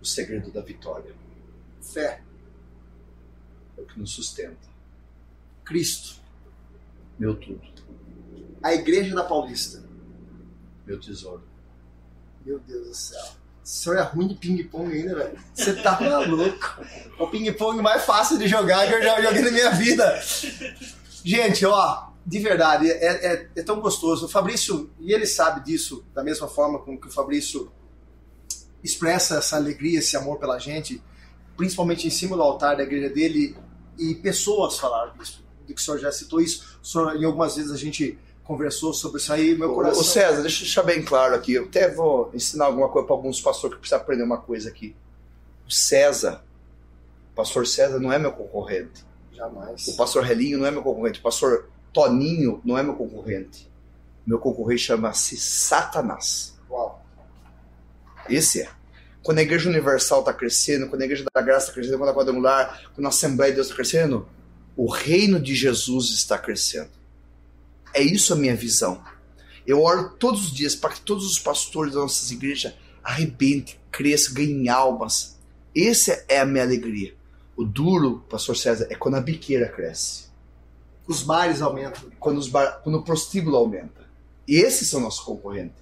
o segredo da vitória. Fé é o que nos sustenta. Cristo, meu tudo. A Igreja da Paulista, meu tesouro. Meu Deus do céu. Senhor é ruim de ping-pong ainda, velho. Você tá maluco. o ping-pong mais fácil de jogar que eu já joguei na minha vida. Gente, ó, de verdade, é, é, é, tão gostoso. O Fabrício, e ele sabe disso da mesma forma com que o Fabrício expressa essa alegria, esse amor pela gente, principalmente em cima do altar da igreja dele, e pessoas falaram disso, do que o senhor já citou isso, senhor, em algumas vezes a gente conversou sobre isso aí, meu coração... Ô César, deixa eu deixar bem claro aqui, eu até vou ensinar alguma coisa para alguns pastores que precisam aprender uma coisa aqui. O César, o pastor César não é meu concorrente. Jamais. O pastor Relinho não é meu concorrente, o pastor Toninho não é meu concorrente. Meu concorrente chama-se Satanás. Uau. Esse é. Quando a Igreja Universal está crescendo, quando a Igreja da Graça está crescendo, quando a Quadrangular, quando a Assembleia de Deus está crescendo, o reino de Jesus está crescendo. É isso a minha visão. Eu oro todos os dias para que todos os pastores das nossas igrejas arrebentem, cresçam, ganhem almas. Essa é a minha alegria. O duro, pastor César, é quando a biqueira cresce. Os bares aumentam. Quando, os bar... quando o prostíbulo aumenta. E esses são nossos concorrentes.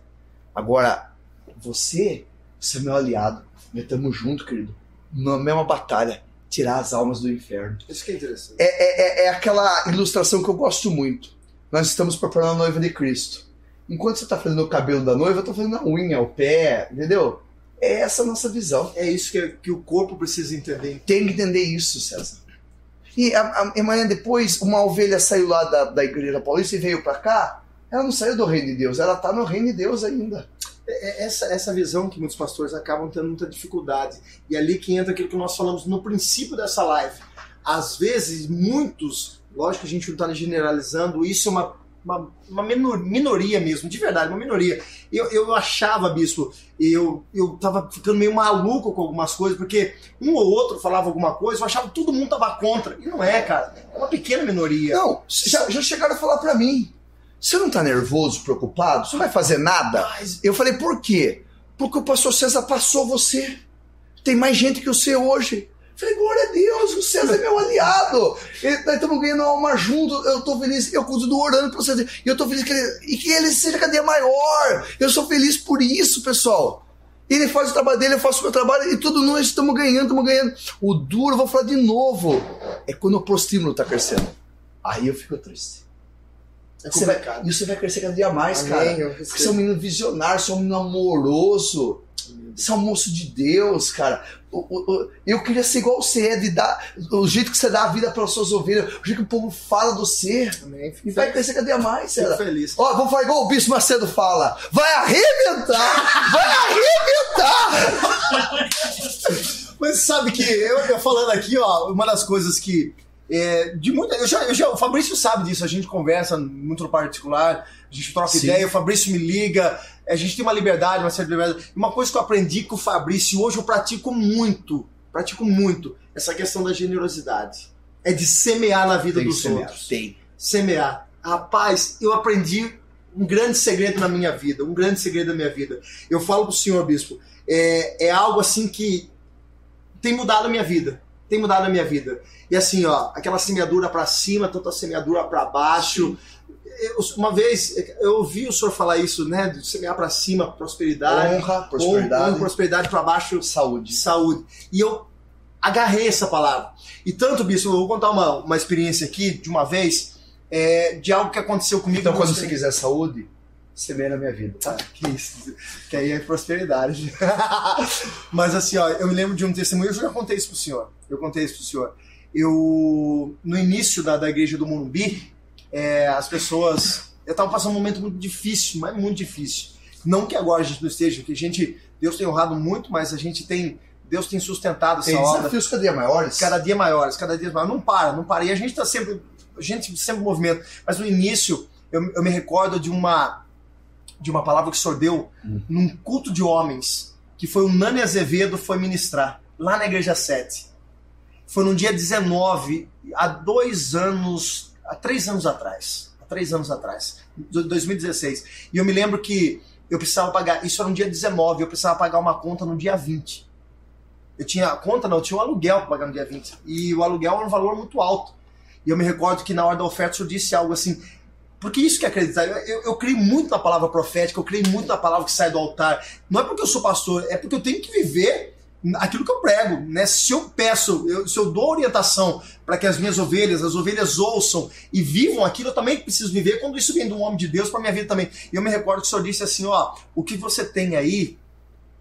Agora, você, você é meu aliado. Nós estamos juntos, querido. Na mesma batalha. Tirar as almas do inferno. Isso que é interessante. É, é, é aquela ilustração que eu gosto muito. Nós estamos preparando a noiva de Cristo. Enquanto você está fazendo o cabelo da noiva, eu estou fazendo a unha, o pé, entendeu? É essa a nossa visão. É isso que, que o corpo precisa entender. Tem que entender isso, César. E amanhã depois, uma ovelha saiu lá da, da igreja paulista e veio para cá. Ela não saiu do reino de Deus, ela está no reino de Deus ainda. É, é essa, essa visão que muitos pastores acabam tendo muita dificuldade. E é ali que entra aquilo que nós falamos no princípio dessa live. Às vezes, muitos, lógico que a gente não está generalizando, isso é uma uma, uma minoria mesmo, de verdade, uma minoria. Eu, eu achava, bispo, eu, eu tava ficando meio maluco com algumas coisas, porque um ou outro falava alguma coisa, eu achava que todo mundo tava contra. E não é, cara. É uma pequena minoria. Não, já, já chegaram a falar para mim. Você não tá nervoso, preocupado? Você não vai fazer nada? Mas... Eu falei, por quê? Porque o pastor César passou você. Tem mais gente que você hoje. Falei, glória a Deus, o César é meu aliado. Nós estamos ganhando alma junto. Eu estou feliz, eu continuo orando para você. E eu estou feliz que ele, e que ele seja cada dia maior. Eu sou feliz por isso, pessoal. Ele faz o trabalho dele, eu faço o meu trabalho e tudo nós estamos ganhando, estamos ganhando. O duro, vou falar de novo, é quando o prostímulo está crescendo. Aí eu fico triste. É você vai, e você vai crescer cada dia mais, Amém, cara. Você é um menino visionário, você é um menino amoroso. Você é um moço de Deus, cara. Eu queria ser igual você é, de dar o jeito que você dá a vida para suas ovelhas, o jeito que o povo fala do ser. Amém. E vai crescer cada dia mais, Fico feliz. Ó, vamos falar igual o Bispo Macedo fala. Vai arrebentar! vai arrebentar! <laughs> Mas sabe que eu, eu falando aqui, ó, uma das coisas que é, de muita, eu já, eu já, o Fabrício sabe disso, a gente conversa muito no particular, a gente troca Sim. ideia, o Fabrício me liga, a gente tem uma liberdade, uma certa liberdade. Uma coisa que eu aprendi com o Fabrício hoje eu pratico muito, pratico muito, essa questão da generosidade. É de semear na vida tem dos semear. outros. Tem. Semear. Rapaz, eu aprendi um grande segredo na minha vida, um grande segredo da minha vida. Eu falo pro senhor, bispo, é, é algo assim que tem mudado a minha vida. Tem mudado a minha vida. E assim, ó, aquela semeadura para cima, tanta semeadura para baixo. Sim uma vez eu ouvi o senhor falar isso, né? De semear para cima, prosperidade. Honra, prosperidade. Honra, prosperidade para baixo, saúde. Saúde. E eu agarrei essa palavra. E tanto, Bispo, eu vou contar uma, uma experiência aqui, de uma vez, é, de algo que aconteceu comigo. Então, quando você quiser saúde, semeia na minha vida. Ah, <laughs> que isso. Que aí é prosperidade. <laughs> Mas assim, ó, eu me lembro de um testemunho, eu já contei isso pro senhor. Eu contei isso pro senhor. Eu, no início da, da igreja do Morumbi, é, as pessoas. Eu estava passando um momento muito difícil, mas muito difícil. Não que agora a gente não esteja, porque a gente. Deus tem honrado muito, mas a gente tem. Deus tem sustentado essa tem obra. desafios cada dia maiores. Cada dia maiores, cada dia maiores. Não para, não para. E a gente está sempre. A gente sempre em movimento. Mas no início, eu, eu me recordo de uma. De uma palavra que o senhor deu hum. num culto de homens, que foi o Nani Azevedo foi ministrar, lá na Igreja 7. Foi no dia 19, há dois anos, há três anos atrás. Há três anos atrás, 2016. E eu me lembro que eu precisava pagar, isso era no dia 19, eu precisava pagar uma conta no dia 20. Eu tinha a conta, não, eu tinha um aluguel para pagar no dia 20. E o aluguel era um valor muito alto. E eu me recordo que na hora da oferta senhor disse algo assim. Porque isso que é acreditar. Eu, eu, eu, creio muito na palavra profética, eu creio muito na palavra que sai do altar. Não é porque eu sou pastor, é porque eu tenho que viver aquilo que eu prego, né? Se eu peço, eu, se eu dou orientação para que as minhas ovelhas, as ovelhas ouçam e vivam aquilo, eu também preciso viver quando isso vem de um homem de Deus para minha vida também. E eu me recordo que o Senhor disse assim, ó, o que você tem aí,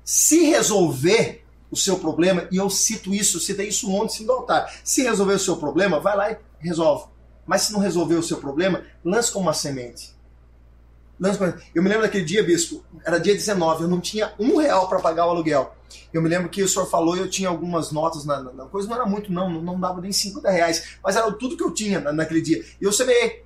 se resolver o seu problema, e eu cito isso, citei isso ontem no altar, se resolver o seu problema, vai lá e resolve. Mas se não resolver o seu problema, lance como uma semente. Eu me lembro daquele dia, bispo, era dia 19, eu não tinha um real para pagar o aluguel. Eu me lembro que o senhor falou, eu tinha algumas notas na, na coisa, não era muito não, não dava nem 50 reais, mas era tudo que eu tinha na, naquele dia. E eu semeei.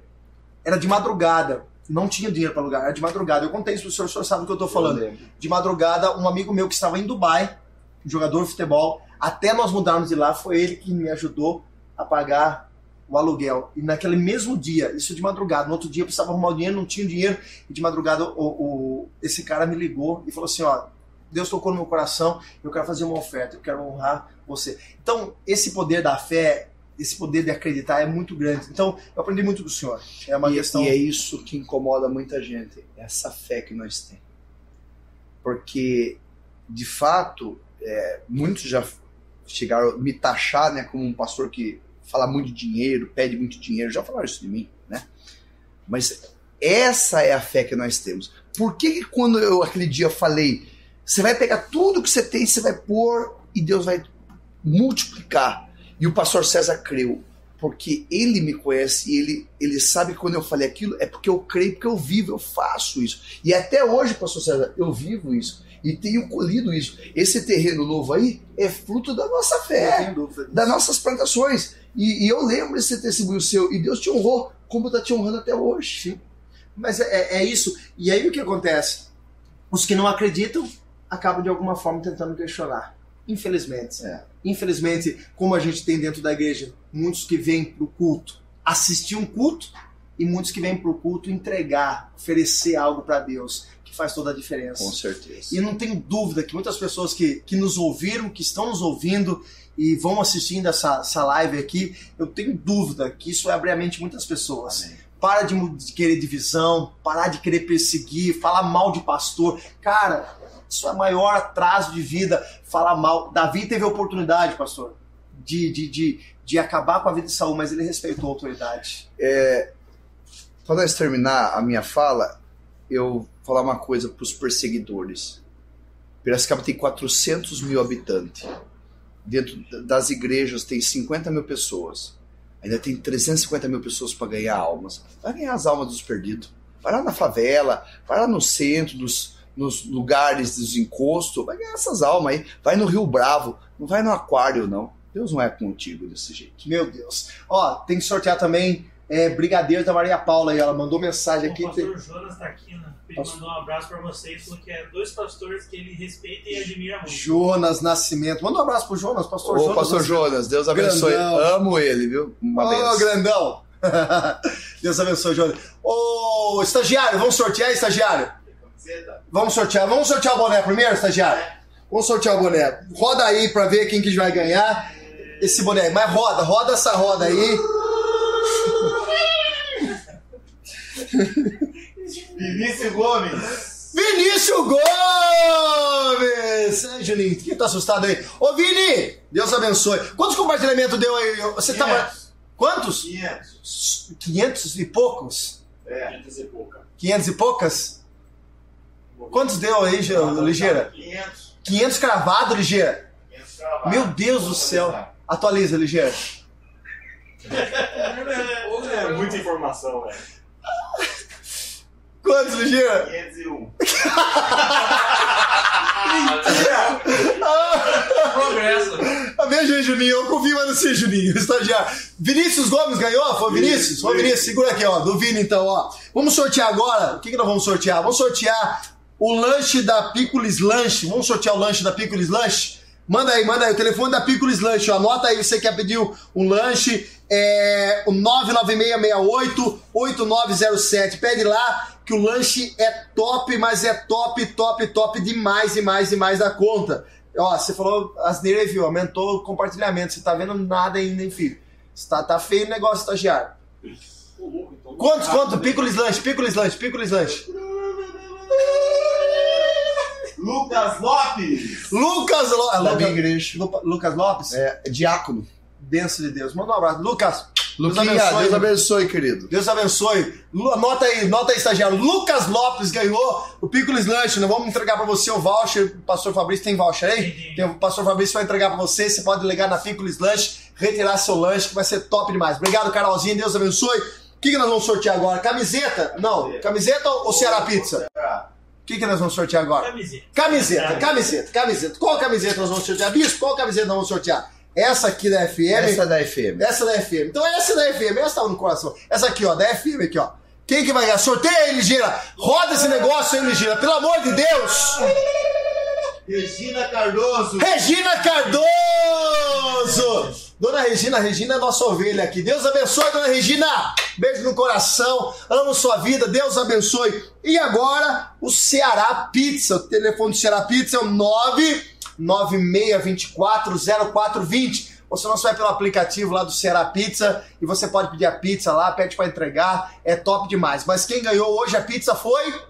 Era de madrugada. não tinha dinheiro para alugar, era de madrugada. Eu contei isso pro senhor, o senhor sabe do que eu tô falando. De madrugada, um amigo meu que estava em Dubai, jogador de futebol, até nós mudarmos de lá, foi ele que me ajudou a pagar o aluguel. E naquele mesmo dia, isso de madrugada, no outro dia eu precisava arrumar o dinheiro, não tinha dinheiro, e de madrugada o, o- esse cara me ligou e falou assim, ó, Deus tocou no meu coração, eu quero fazer uma oferta, eu quero honrar você. Então, esse poder da fé, esse poder de acreditar é muito grande. Então, eu aprendi muito do senhor. É uma e, questão... e é isso que incomoda muita gente, essa fé que nós temos. Porque, de fato, é, muitos já chegaram a me taxar né, como um pastor que fala muito de dinheiro, pede muito dinheiro, já falaram isso de mim, né? Mas essa é a fé que nós temos. Por que, que quando eu aquele dia falei, você vai pegar tudo que você tem, você vai pôr e Deus vai multiplicar? E o pastor César creu, porque ele me conhece e ele, ele sabe que quando eu falei aquilo é porque eu creio, porque eu vivo, eu faço isso. E até hoje, pastor César, eu vivo isso e tenho colhido isso. Esse terreno novo aí é fruto da nossa fé, das nossas plantações. E, e eu lembro desse testemunho seu e Deus te honrou como está te honrando até hoje. Mas é, é isso. E aí o que acontece? Os que não acreditam acabam de alguma forma tentando questionar. Infelizmente. É. Infelizmente, como a gente tem dentro da igreja, muitos que vêm para o culto assistir um culto e muitos que vêm para o culto entregar, oferecer algo para Deus, que faz toda a diferença. Com certeza. E não tenho dúvida que muitas pessoas que, que nos ouviram, que estão nos ouvindo e vão assistindo essa, essa live aqui, eu tenho dúvida que isso vai abrir a mente de muitas pessoas. Amém. Para de, querer divisão, parar de querer perseguir, falar mal de pastor. Cara, isso é o maior atraso de vida, falar mal. Davi teve a oportunidade, pastor, de, de, de, de acabar com a vida de Saul, mas ele respeitou a autoridade. Para nós terminar a minha fala, eu falar uma coisa para os perseguidores. Piracicaba tem 400 mil habitantes. Dentro das igrejas tem 50 mil pessoas. Ainda tem 350 mil pessoas para ganhar almas. Vai ganhar as almas dos perdidos. Vai lá na favela, vai lá no centro, dos, nos lugares dos encostos, vai ganhar essas almas aí. Vai no Rio Bravo, não vai no Aquário, não. Deus não é contigo desse jeito. Meu Deus. Ó, tem que sortear também é, Brigadeiro da Maria Paula aí. Ela mandou mensagem O aqui. pastor Jonas tá aqui, né? Ele Pastor- mandou um abraço pra vocês, falou que é dois pastores que ele respeita e admira muito. Jonas Nascimento. Manda um abraço pro Jonas, pastor Ô, Jonas. pastor Nascimento. Jonas, Deus abençoe. Grandão. Amo ele, viu? Uma Ô, benção. grandão. <laughs> Deus abençoe, Jonas. Ô, estagiário, vamos sortear, estagiário? Vamos sortear. Vamos sortear o boné primeiro, estagiário? Vamos sortear o boné. Roda aí pra ver quem que vai ganhar esse boné. Mas roda, roda essa roda aí. Vinícius Gomes. Vinícius Gomes! É, Juninho, quem tá assustado aí? Ô, Vini! Deus abençoe. Quantos compartilhamentos deu aí? Você tava. 500. Quantos? 500. 500 e poucos? É. 500 e pouca. 500 e poucas? Quantos deu aí, Ge- Ligeira? 500. 500 cravado, Ligeira? 500 cravados. Meu Deus do céu. Atualiza, Ligeira. <laughs> É muita informação, velho. Quantos, Ligeira? <laughs> 501. Progresso. Ah, Veja aí, Juninho. Eu confio mais no seu, Juninho. <laughs> Estagiário. Vinícius Gomes ganhou? Foi Vinícius? Foi Vinícius. Segura aqui, ó. Do Vini, então, ó. Vamos sortear agora. O que, que nós vamos sortear? Vamos sortear o lanche da Picolis Lanche. Vamos sortear o lanche da Picolis Lanche? Manda aí, manda aí. O telefone da Picolis Lanche, ó. Anota aí, você quer pedir um lanche. É o 99668-8907. Pede lá que o lanche é top, mas é top, top, top demais, demais, demais da conta. Ó, você falou asneira, viu? Aumentou o compartilhamento. Você tá vendo nada ainda, hein, filho? Tá, tá feio o negócio, estagiário. Quantos, quantos? Picolis lanche, picolis lanche, picolis lanche. Lucas Lopes. Lucas Lopes. Lucas Lopes? É, diácono. Benção de Deus. Manda um abraço. Lucas, Luquinha, abençoe. Deus abençoe, querido. Deus abençoe. Anota aí, nota aí, estagiário. Lucas Lopes ganhou o Picolis Lanche. Nós vamos entregar pra você o voucher. O pastor Fabrício tem voucher aí? Tem, o pastor Fabrício vai entregar pra você. Você pode ligar na Picolis Lanche, retirar seu lanche, que vai ser top demais. Obrigado, Carolzinha. Deus abençoe. O que, que nós vamos sortear agora? Camiseta? Não. Camiseta ou Ceará Pizza? O que, que nós vamos sortear agora? Camiseta. Camiseta, camiseta, camiseta. Qual camiseta nós vamos sortear? Bispo, qual camiseta nós vamos sortear? Essa aqui da FM. Essa é da FM. Essa da FM. Então essa da FM, essa tá no coração. Essa aqui, ó, da FM aqui, ó. Quem que vai ganhar? Sorteia aí, Ligeira. Roda esse negócio aí, Ligeira. Pelo amor de Deus. Regina Cardoso. Regina Cardoso! Dona Regina, Regina é nossa ovelha aqui. Deus abençoe, Dona Regina. Beijo no coração. Amo sua vida. Deus abençoe. E agora, o Ceará Pizza. O telefone do Ceará Pizza é o 996240420. Você não vai pelo aplicativo lá do Ceará Pizza e você pode pedir a pizza lá, pede para entregar. É top demais. Mas quem ganhou hoje a pizza foi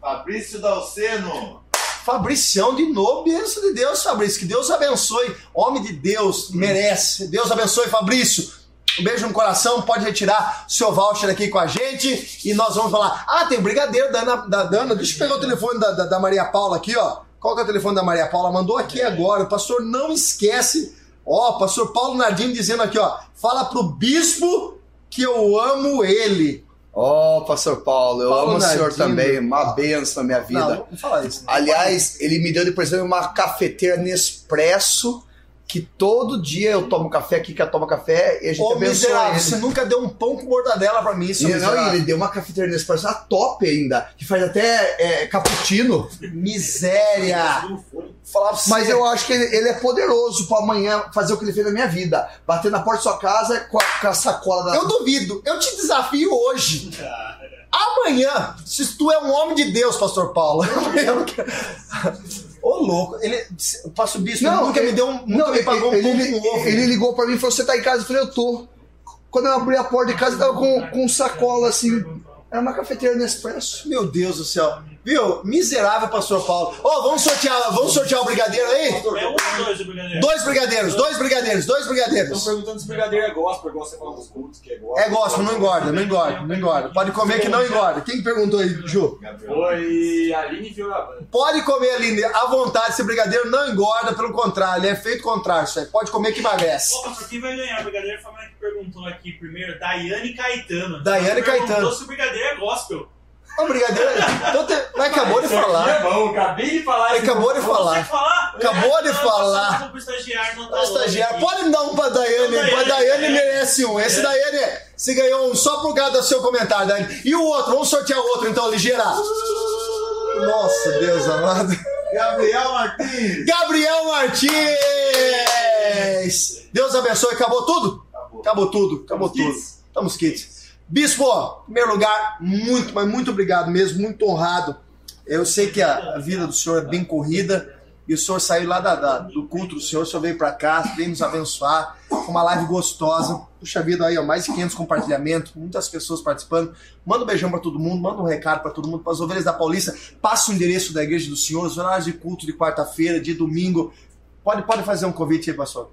Fabrício Dalceno. Fabricião de novo, bênção de Deus, Fabrício. Que Deus abençoe. Homem de Deus, merece. Deus abençoe, Fabrício. Um beijo no coração, pode retirar seu voucher aqui com a gente e nós vamos falar. Ah, tem o brigadeiro da, Ana, da Dana. Deixa eu pegar o telefone da, da, da Maria Paula aqui, ó. Qual que é o telefone da Maria Paula? Mandou aqui agora. O pastor não esquece. Ó, pastor Paulo Nardini dizendo aqui, ó. Fala pro bispo que eu amo ele. Ó, pastor Paulo, eu Paulo amo o senhor Nardino. também, uma benção na minha vida. Não, não fala isso. Aliás, ele me deu de presente uma cafeteira Nespresso, que todo dia eu tomo café aqui, que eu tomo café, e a gente Ô, miserável, ele. você nunca deu um pão com mortadela pra mim, seu E, não, miserável. e ele deu uma cafeteira Nespresso a top ainda, que faz até é, cappuccino. Miséria! Falar pra você. Mas eu acho que ele, ele é poderoso pra amanhã fazer o que ele fez na minha vida. Bater na porta da sua casa com a, com a sacola da. Eu duvido. Eu te desafio hoje. Amanhã, se tu é um homem de Deus, pastor Paulo. <laughs> Ô, louco. Ele, o pastor Bispo ele nunca me deu um. Nunca não, me pagou um ele, pão ele, ovo. ele ligou pra mim e falou: Você tá em casa? Eu falei: Eu tô. Quando eu abri a porta de casa, eu tava com, com sacola assim. Era uma cafeteira Nespresso. Meu Deus do céu. Viu? Miserável, pastor Paulo. Ô, vamos sortear, vamos sortear o brigadeiro aí? É um ou dois o brigadeiro? Dois brigadeiros, dois brigadeiros, dois Estão brigadeiros. perguntando se brigadeiro é gospel, igual você fala nos cultos que é gospel. É gospel, não engorda, não engorda, não engorda. Pode comer que não engorda. Quem que perguntou aí, Ju? Foi Aline Violavante. Pode comer, Aline, à vontade. Esse brigadeiro não engorda, pelo contrário, ele é feito contrário. Isso aí. Pode comer que emagrece. Opa, por quem vai ganhar o brigadeiro? Foi a que perguntou aqui primeiro. Daiane Caetano. Daiane Ela perguntou Caetano. se o brigadeiro é gospel. Ô, brigadeiro. Então, te... Mas acabou de aqui falar. É bom, acabei de falar. Acabou de falar. falar? Acabou de É, falar. tá O estagiário, aqui. pode me dar um pra Daiane. Daiane, Pra Daiane é. merece um. Esse Daiane, você ganhou um só por causa do seu comentário, Daiane. E o outro? Vamos sortear o outro então, ligeira. Nossa, Deus amado. Gabriel Martins. Gabriel Martins! Deus abençoe. Acabou tudo? Acabou. Acabou tudo. Acabou Estamos tudo. quites. Estamos quites. Bispo, em primeiro lugar, muito, mas muito obrigado mesmo, muito honrado. Eu sei que a vida do senhor é bem corrida e o senhor saiu lá da- da- do culto do senhor, o senhor veio para cá, veio nos abençoar, uma live gostosa. Puxa vida aí, ó, mais de 500 compartilhamentos, muitas pessoas participando. Manda um beijão para todo mundo, manda um recado para todo mundo, para as ovelhas da Paulista. Passa o endereço da igreja do senhor, os horários de culto de quarta-feira, de domingo. Pode, pode fazer um convite aí, pastor.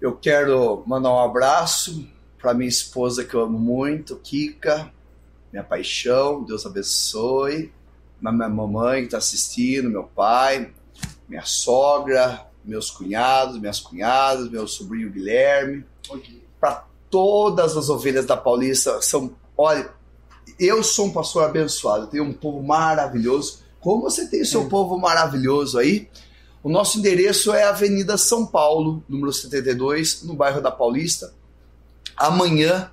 Eu quero mandar um abraço para minha esposa que eu amo muito, Kika, minha paixão, Deus abençoe. Na minha mamãe que está assistindo, meu pai, minha sogra, meus cunhados, minhas cunhadas, meu sobrinho Guilherme, para todas as ovelhas da Paulista. São, olha, eu sou um pastor abençoado, tenho um povo maravilhoso. Como você tem o seu povo maravilhoso aí? O nosso endereço é Avenida São Paulo, número 72, no bairro da Paulista. Amanhã,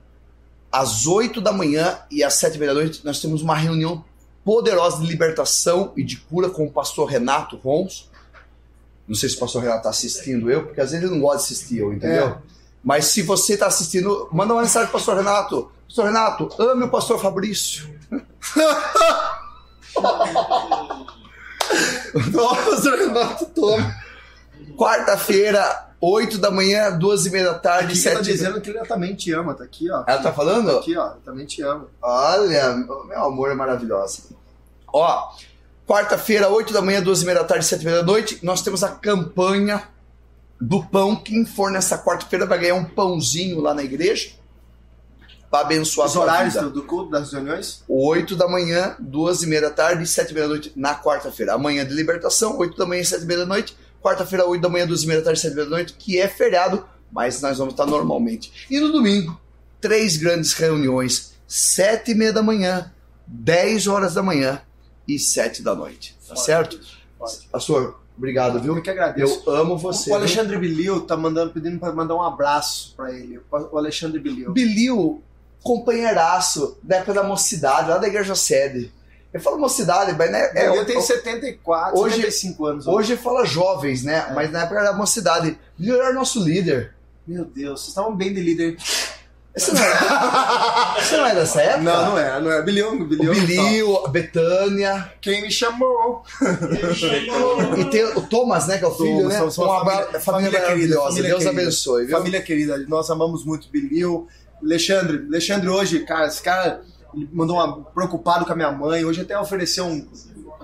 às 8 da manhã e às 7 da noite, nós temos uma reunião poderosa de libertação e de cura com o pastor Renato Rons. Não sei se o pastor Renato está assistindo eu, porque às vezes ele não gosta de assistir eu, entendeu? É. Mas se você está assistindo, manda uma mensagem para o pastor Renato. Pastor Renato, ame o pastor Fabrício. <laughs> Nossa, Renato, toma. Quarta-feira, 8 da manhã, 2 e meia da tarde, Aqui você tá 7 dizendo que ele também te ama, tá aqui, ó. Ela tá falando? Aqui, ó, ele também te ama. Olha, meu amor é maravilhosa. Ó, quarta-feira, 8 da manhã, 12 e meia da tarde, 7 e meia da noite, nós temos a campanha do pão. Quem for nessa quarta-feira vai ganhar um pãozinho lá na igreja para abençoar Os horários do, do culto, das reuniões? 8 da manhã, 2 e meia da tarde e 7 e meia da noite na quarta-feira. Amanhã de libertação, 8 da manhã e 7 e meia da noite. Quarta-feira, 8 da manhã, 2 e meia da tarde e 7 e meia da noite, que é feriado, mas nós vamos estar normalmente. E no domingo, três grandes reuniões, 7 e meia da manhã, 10 horas da manhã e 7 da noite. Tá certo? Pode. Pastor, obrigado, Eu viu? que agradeço. Eu amo você. o viu? Alexandre Bilil tá mandando, pedindo pra mandar um abraço pra ele. O Alexandre Bilil. Bilil, companheiraço da época da mocidade, lá da igreja sede. Eu falo mocidade, mas né, é, eu tenho 74, hoje, 75 anos. Hoje fala jovens, né? É. Mas na época da mocidade. Ele era nosso líder. Meu Deus, vocês estavam bem de líder. Esse não é, Esse não é dessa época? Não, não é. Não é. Bilhão, Bilhão. Bilhão, Betânia. Quem me chamou? e tem o Thomas, né? Que é o filho, Thomas, né? Uma família, família querida. Família Deus querida. abençoe. Viu? Família querida. Nós amamos muito Bilhão. Alexandre, Alexandre hoje, cara, esse cara mandou uma preocupado com a minha mãe. Hoje até ofereceu um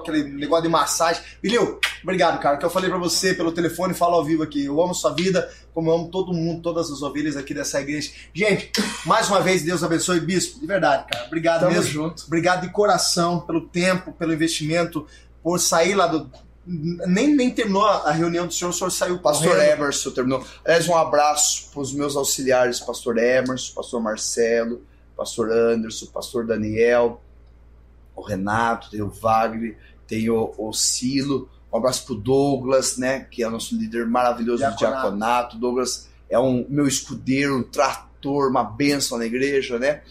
aquele negócio de massagem. Bilhão, obrigado, cara. Que eu falei para você pelo telefone, falo ao vivo aqui. Eu amo sua vida, como eu amo todo mundo, todas as ovelhas aqui dessa igreja. Gente, mais uma vez, Deus abençoe, bispo. De verdade, cara. Obrigado Tamo mesmo. junto. Obrigado de coração pelo tempo, pelo investimento, por sair lá do. Nem, nem terminou a reunião do senhor, o senhor saiu Pastor correndo. Emerson terminou. Aliás, um abraço para os meus auxiliares, pastor Emerson, pastor Marcelo, pastor Anderson, pastor Daniel, o Renato, o Wagner, tem o, o Silo, um abraço pro Douglas, né, que é o nosso líder maravilhoso diaconato. do diaconato. Douglas é um meu escudeiro, um trator, uma bênção na igreja, né?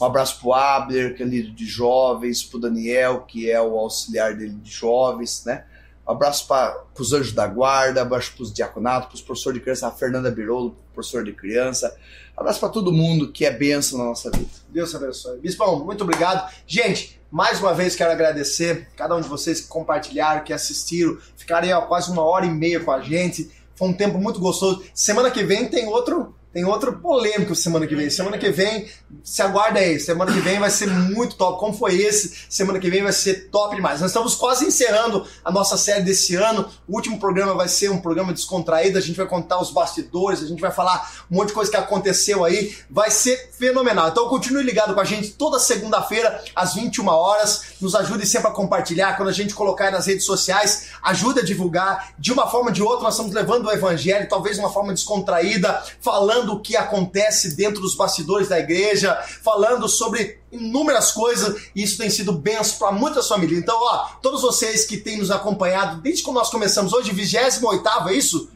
Um abraço pro Abner, que é líder de jovens, pro Daniel, que é o auxiliar dele de jovens, né? Um abraço para os anjos da guarda, abraço para os diaconatos, para os professores de criança, a Fernanda Birolo, professor de criança. Abraço para todo mundo que é bênção na nossa vida. Deus abençoe. Bispão, muito obrigado. Gente, mais uma vez quero agradecer cada um de vocês que compartilharam, que assistiram, ficaram aí ó, quase uma hora e meia com a gente. Foi um tempo muito gostoso. Semana que vem tem outro tem outro polêmico semana que vem. Semana que vem, se aguarda aí. Semana que vem vai ser muito top. Como foi esse? Semana que vem vai ser top demais. Nós estamos quase encerrando a nossa série desse ano. O último programa vai ser um programa descontraído. A gente vai contar os bastidores, a gente vai falar um monte de coisa que aconteceu aí. Vai ser fenomenal. Então continue ligado com a gente toda segunda-feira, às 21 horas. Nos ajude sempre a compartilhar. Quando a gente colocar nas redes sociais, ajude a divulgar. De uma forma ou de outra, nós estamos levando o evangelho, talvez de uma forma descontraída, falando falando o que acontece dentro dos bastidores da igreja, falando sobre inúmeras coisas, e isso tem sido benção para muitas famílias. Então, ó, todos vocês que têm nos acompanhado desde que nós começamos hoje, 28 é isso?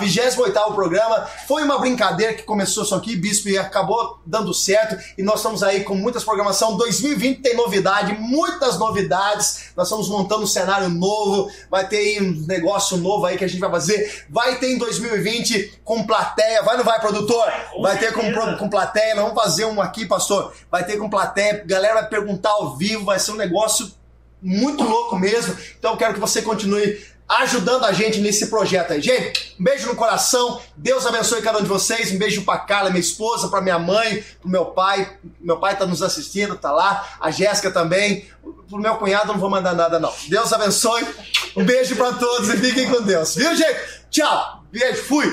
28 programa. Foi uma brincadeira que começou isso aqui, Bispo, e acabou dando certo. E nós estamos aí com muitas programação. 2020 tem novidade, muitas novidades. Nós estamos montando um cenário novo. Vai ter aí um negócio novo aí que a gente vai fazer. Vai ter em 2020 com plateia. Vai não vai, produtor? Vai ter com, com plateia. Nós vamos fazer um aqui, pastor. Vai ter com plateia. Galera vai perguntar ao vivo. Vai ser um negócio muito louco mesmo. Então eu quero que você continue ajudando a gente nesse projeto aí. Gente, um beijo no coração. Deus abençoe cada um de vocês. Um beijo pra Carla, minha esposa, pra minha mãe, pro meu pai. Meu pai tá nos assistindo, tá lá. A Jéssica também. Pro meu cunhado não vou mandar nada, não. Deus abençoe. Um beijo para todos e fiquem com Deus. Viu, gente? Tchau. Beijo. Fui.